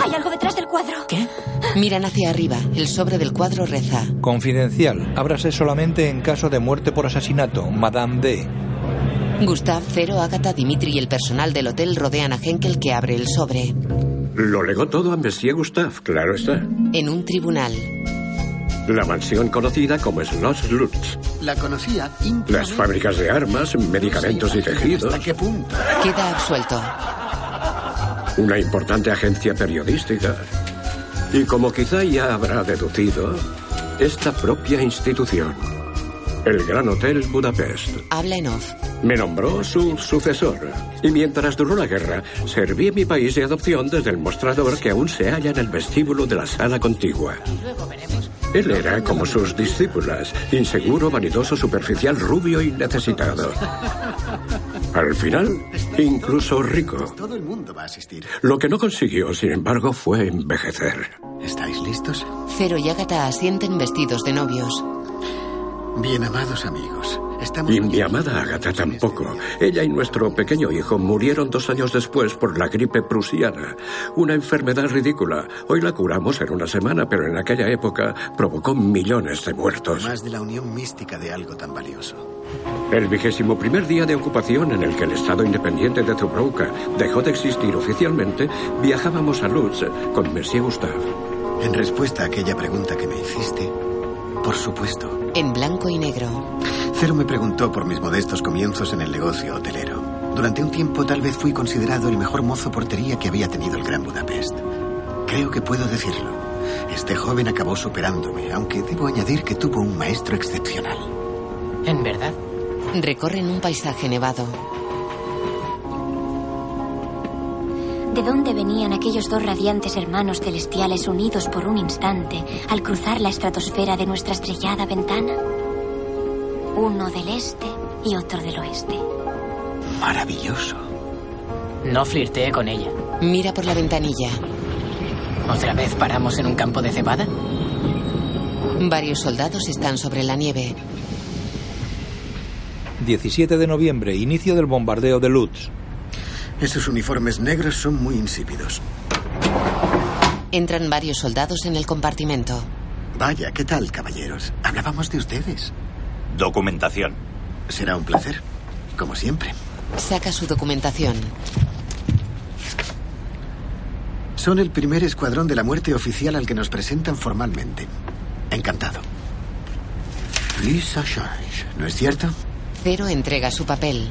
Hay algo detrás del cuadro. ¿Qué? Miran hacia arriba. El sobre del cuadro reza. Confidencial. Ábrase solamente en caso de muerte por asesinato. Madame D. Gustav, Cero, Agatha, Dimitri y el personal del hotel rodean a Henkel que abre el sobre. Lo legó todo a Monsieur Gustave, claro está. En un tribunal. La mansión conocida como Schloss Lutz. La conocía Las fábricas de armas, medicamentos y tejidos. ¿Hasta qué punto? Queda absuelto. Una importante agencia periodística. Y como quizá ya habrá deducido, esta propia institución. El Gran Hotel Budapest. Habla en off. Me nombró su sucesor. Y mientras duró la guerra, serví a mi país de adopción desde el mostrador que aún se halla en el vestíbulo de la sala contigua. Él era como sus discípulas, inseguro, vanidoso, superficial, rubio y necesitado. Al final, incluso rico. Todo el mundo va a asistir. Lo que no consiguió, sin embargo, fue envejecer. ¿Estáis listos? Cero y Agatha asienten vestidos de novios. Bien, amados amigos. Estamos Y mi amada Agatha tampoco. Ella y nuestro pequeño hijo murieron dos años después por la gripe prusiana. Una enfermedad ridícula. Hoy la curamos en una semana, pero en aquella época provocó millones de muertos. más de la unión mística de algo tan valioso. El vigésimo primer día de ocupación en el que el Estado independiente de Zubrovka dejó de existir oficialmente, viajábamos a Lutz con Monsieur Gustave. En respuesta a aquella pregunta que me hiciste, por supuesto. En blanco y negro. Cero me preguntó por mis modestos comienzos en el negocio hotelero. Durante un tiempo tal vez fui considerado el mejor mozo portería que había tenido el Gran Budapest. Creo que puedo decirlo. Este joven acabó superándome, aunque debo añadir que tuvo un maestro excepcional. ¿En verdad? Recorren un paisaje nevado. ¿De dónde venían aquellos dos radiantes hermanos celestiales unidos por un instante al cruzar la estratosfera de nuestra estrellada ventana? Uno del este y otro del oeste. Maravilloso. No flirteé con ella. Mira por la ventanilla. ¿Otra vez paramos en un campo de cebada? Varios soldados están sobre la nieve. 17 de noviembre, inicio del bombardeo de Lutz. Esos uniformes negros son muy insípidos. Entran varios soldados en el compartimento. Vaya, ¿qué tal, caballeros? Hablábamos de ustedes. Documentación. Será un placer, como siempre. Saca su documentación. Son el primer escuadrón de la muerte oficial al que nos presentan formalmente. Encantado. Lisa Change, ¿no es cierto? Cero entrega su papel.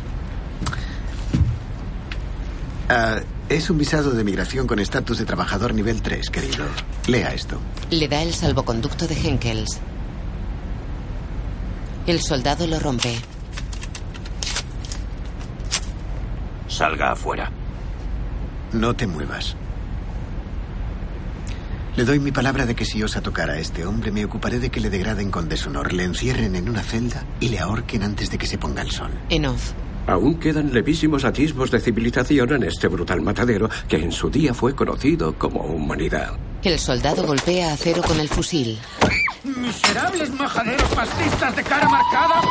Ah, es un visado de migración con estatus de trabajador nivel 3, querido. Lea esto. Le da el salvoconducto de Henkels. El soldado lo rompe. Salga afuera. No te muevas. Le doy mi palabra de que si osa tocar a este hombre, me ocuparé de que le degraden con deshonor, le encierren en una celda y le ahorquen antes de que se ponga el sol. En off. Aún quedan levísimos atisbos de civilización en este brutal matadero que en su día fue conocido como humanidad. El soldado golpea a Cero con el fusil. Miserables majaderos fascistas de cara marcada.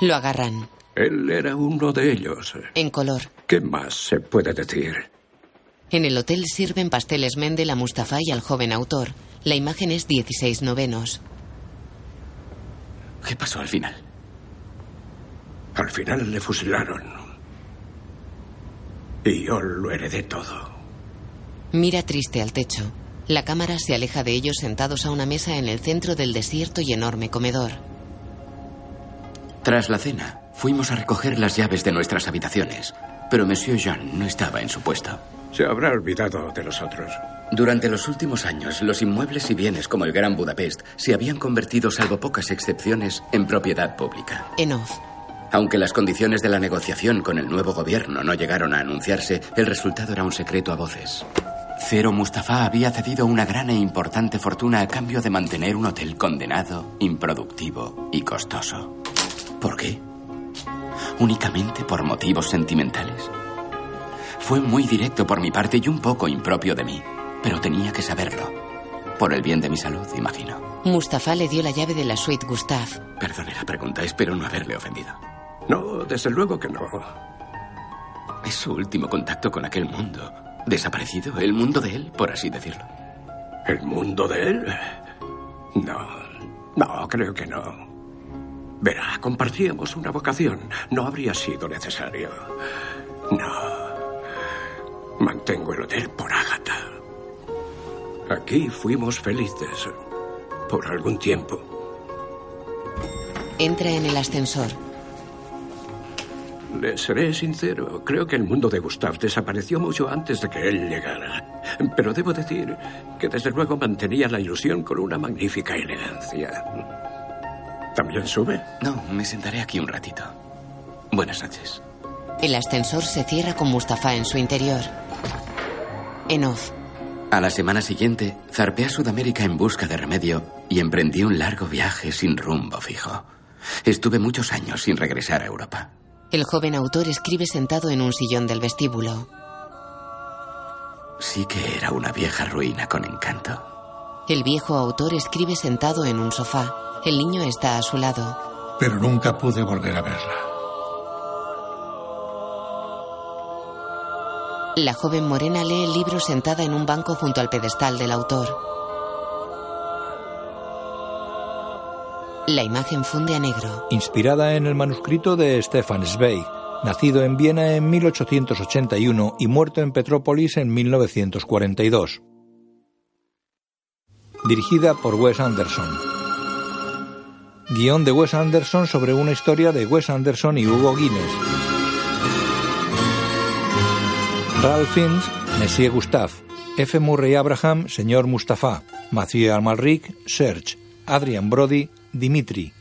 Lo agarran. Él era uno de ellos. En color. ¿Qué más se puede decir? En el hotel sirven pasteles Mendel a Mustafa y al joven autor. La imagen es 16 novenos. ¿Qué pasó al final? Al final le fusilaron. Y yo lo heredé todo. Mira triste al techo. La cámara se aleja de ellos sentados a una mesa en el centro del desierto y enorme comedor. Tras la cena, fuimos a recoger las llaves de nuestras habitaciones, pero Monsieur Jean no estaba en su puesto. Se habrá olvidado de los otros. Durante los últimos años, los inmuebles y bienes como el Gran Budapest se habían convertido, salvo pocas excepciones, en propiedad pública. En off. Aunque las condiciones de la negociación con el nuevo gobierno no llegaron a anunciarse, el resultado era un secreto a voces. Cero Mustafa había cedido una gran e importante fortuna a cambio de mantener un hotel condenado, improductivo y costoso. ¿Por qué? ¿Únicamente por motivos sentimentales? Fue muy directo por mi parte y un poco impropio de mí, pero tenía que saberlo. Por el bien de mi salud, imagino. Mustafa le dio la llave de la suite Gustav. Perdone la pregunta, espero no haberle ofendido. No, desde luego que no. Es su último contacto con aquel mundo. Desaparecido, el mundo de él, por así decirlo. ¿El mundo de él? No, no, creo que no. Verá, compartíamos una vocación. No habría sido necesario. No. Mantengo el hotel por Ágata. Aquí fuimos felices. Por algún tiempo. Entra en el ascensor. Le seré sincero, creo que el mundo de Gustav desapareció mucho antes de que él llegara. Pero debo decir que desde luego mantenía la ilusión con una magnífica elegancia. ¿También sube? No, me sentaré aquí un ratito. Buenas noches. El ascensor se cierra con Mustafa en su interior. En off. A la semana siguiente, zarpé a Sudamérica en busca de remedio y emprendí un largo viaje sin rumbo fijo. Estuve muchos años sin regresar a Europa. El joven autor escribe sentado en un sillón del vestíbulo. Sí que era una vieja ruina con encanto. El viejo autor escribe sentado en un sofá. El niño está a su lado. Pero nunca pude volver a verla. La joven morena lee el libro sentada en un banco junto al pedestal del autor. La imagen funde a negro. Inspirada en el manuscrito de Stefan Zweig, nacido en Viena en 1881 y muerto en Petrópolis en 1942. Dirigida por Wes Anderson. Guión de Wes Anderson sobre una historia de Wes Anderson y Hugo Guinness. Ralph Fiennes, Monsieur Gustave. F. Murray Abraham, Señor Mustafa. Mathieu Amalric, Serge. Adrian Brody, Dimitri.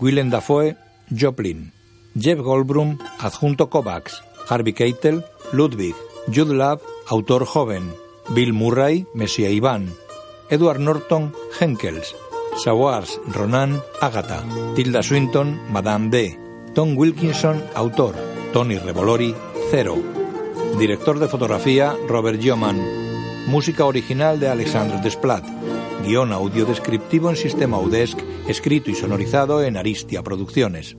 Willem Dafoe, Joplin. Jeff Goldblum, adjunto Kovacs. Harvey Keitel, Ludwig. Jude Law, autor joven. Bill Murray, Messia Iván. Edward Norton, Henkels. Sawars, Ronan, Agatha. Tilda Swinton, Madame D. Tom Wilkinson, autor. Tony Revolori, Cero. Director de fotografía, Robert Yeoman. Música original de Alexandre Desplat. Guión audio descriptivo en sistema UDESC, escrito y sonorizado en Aristia Producciones.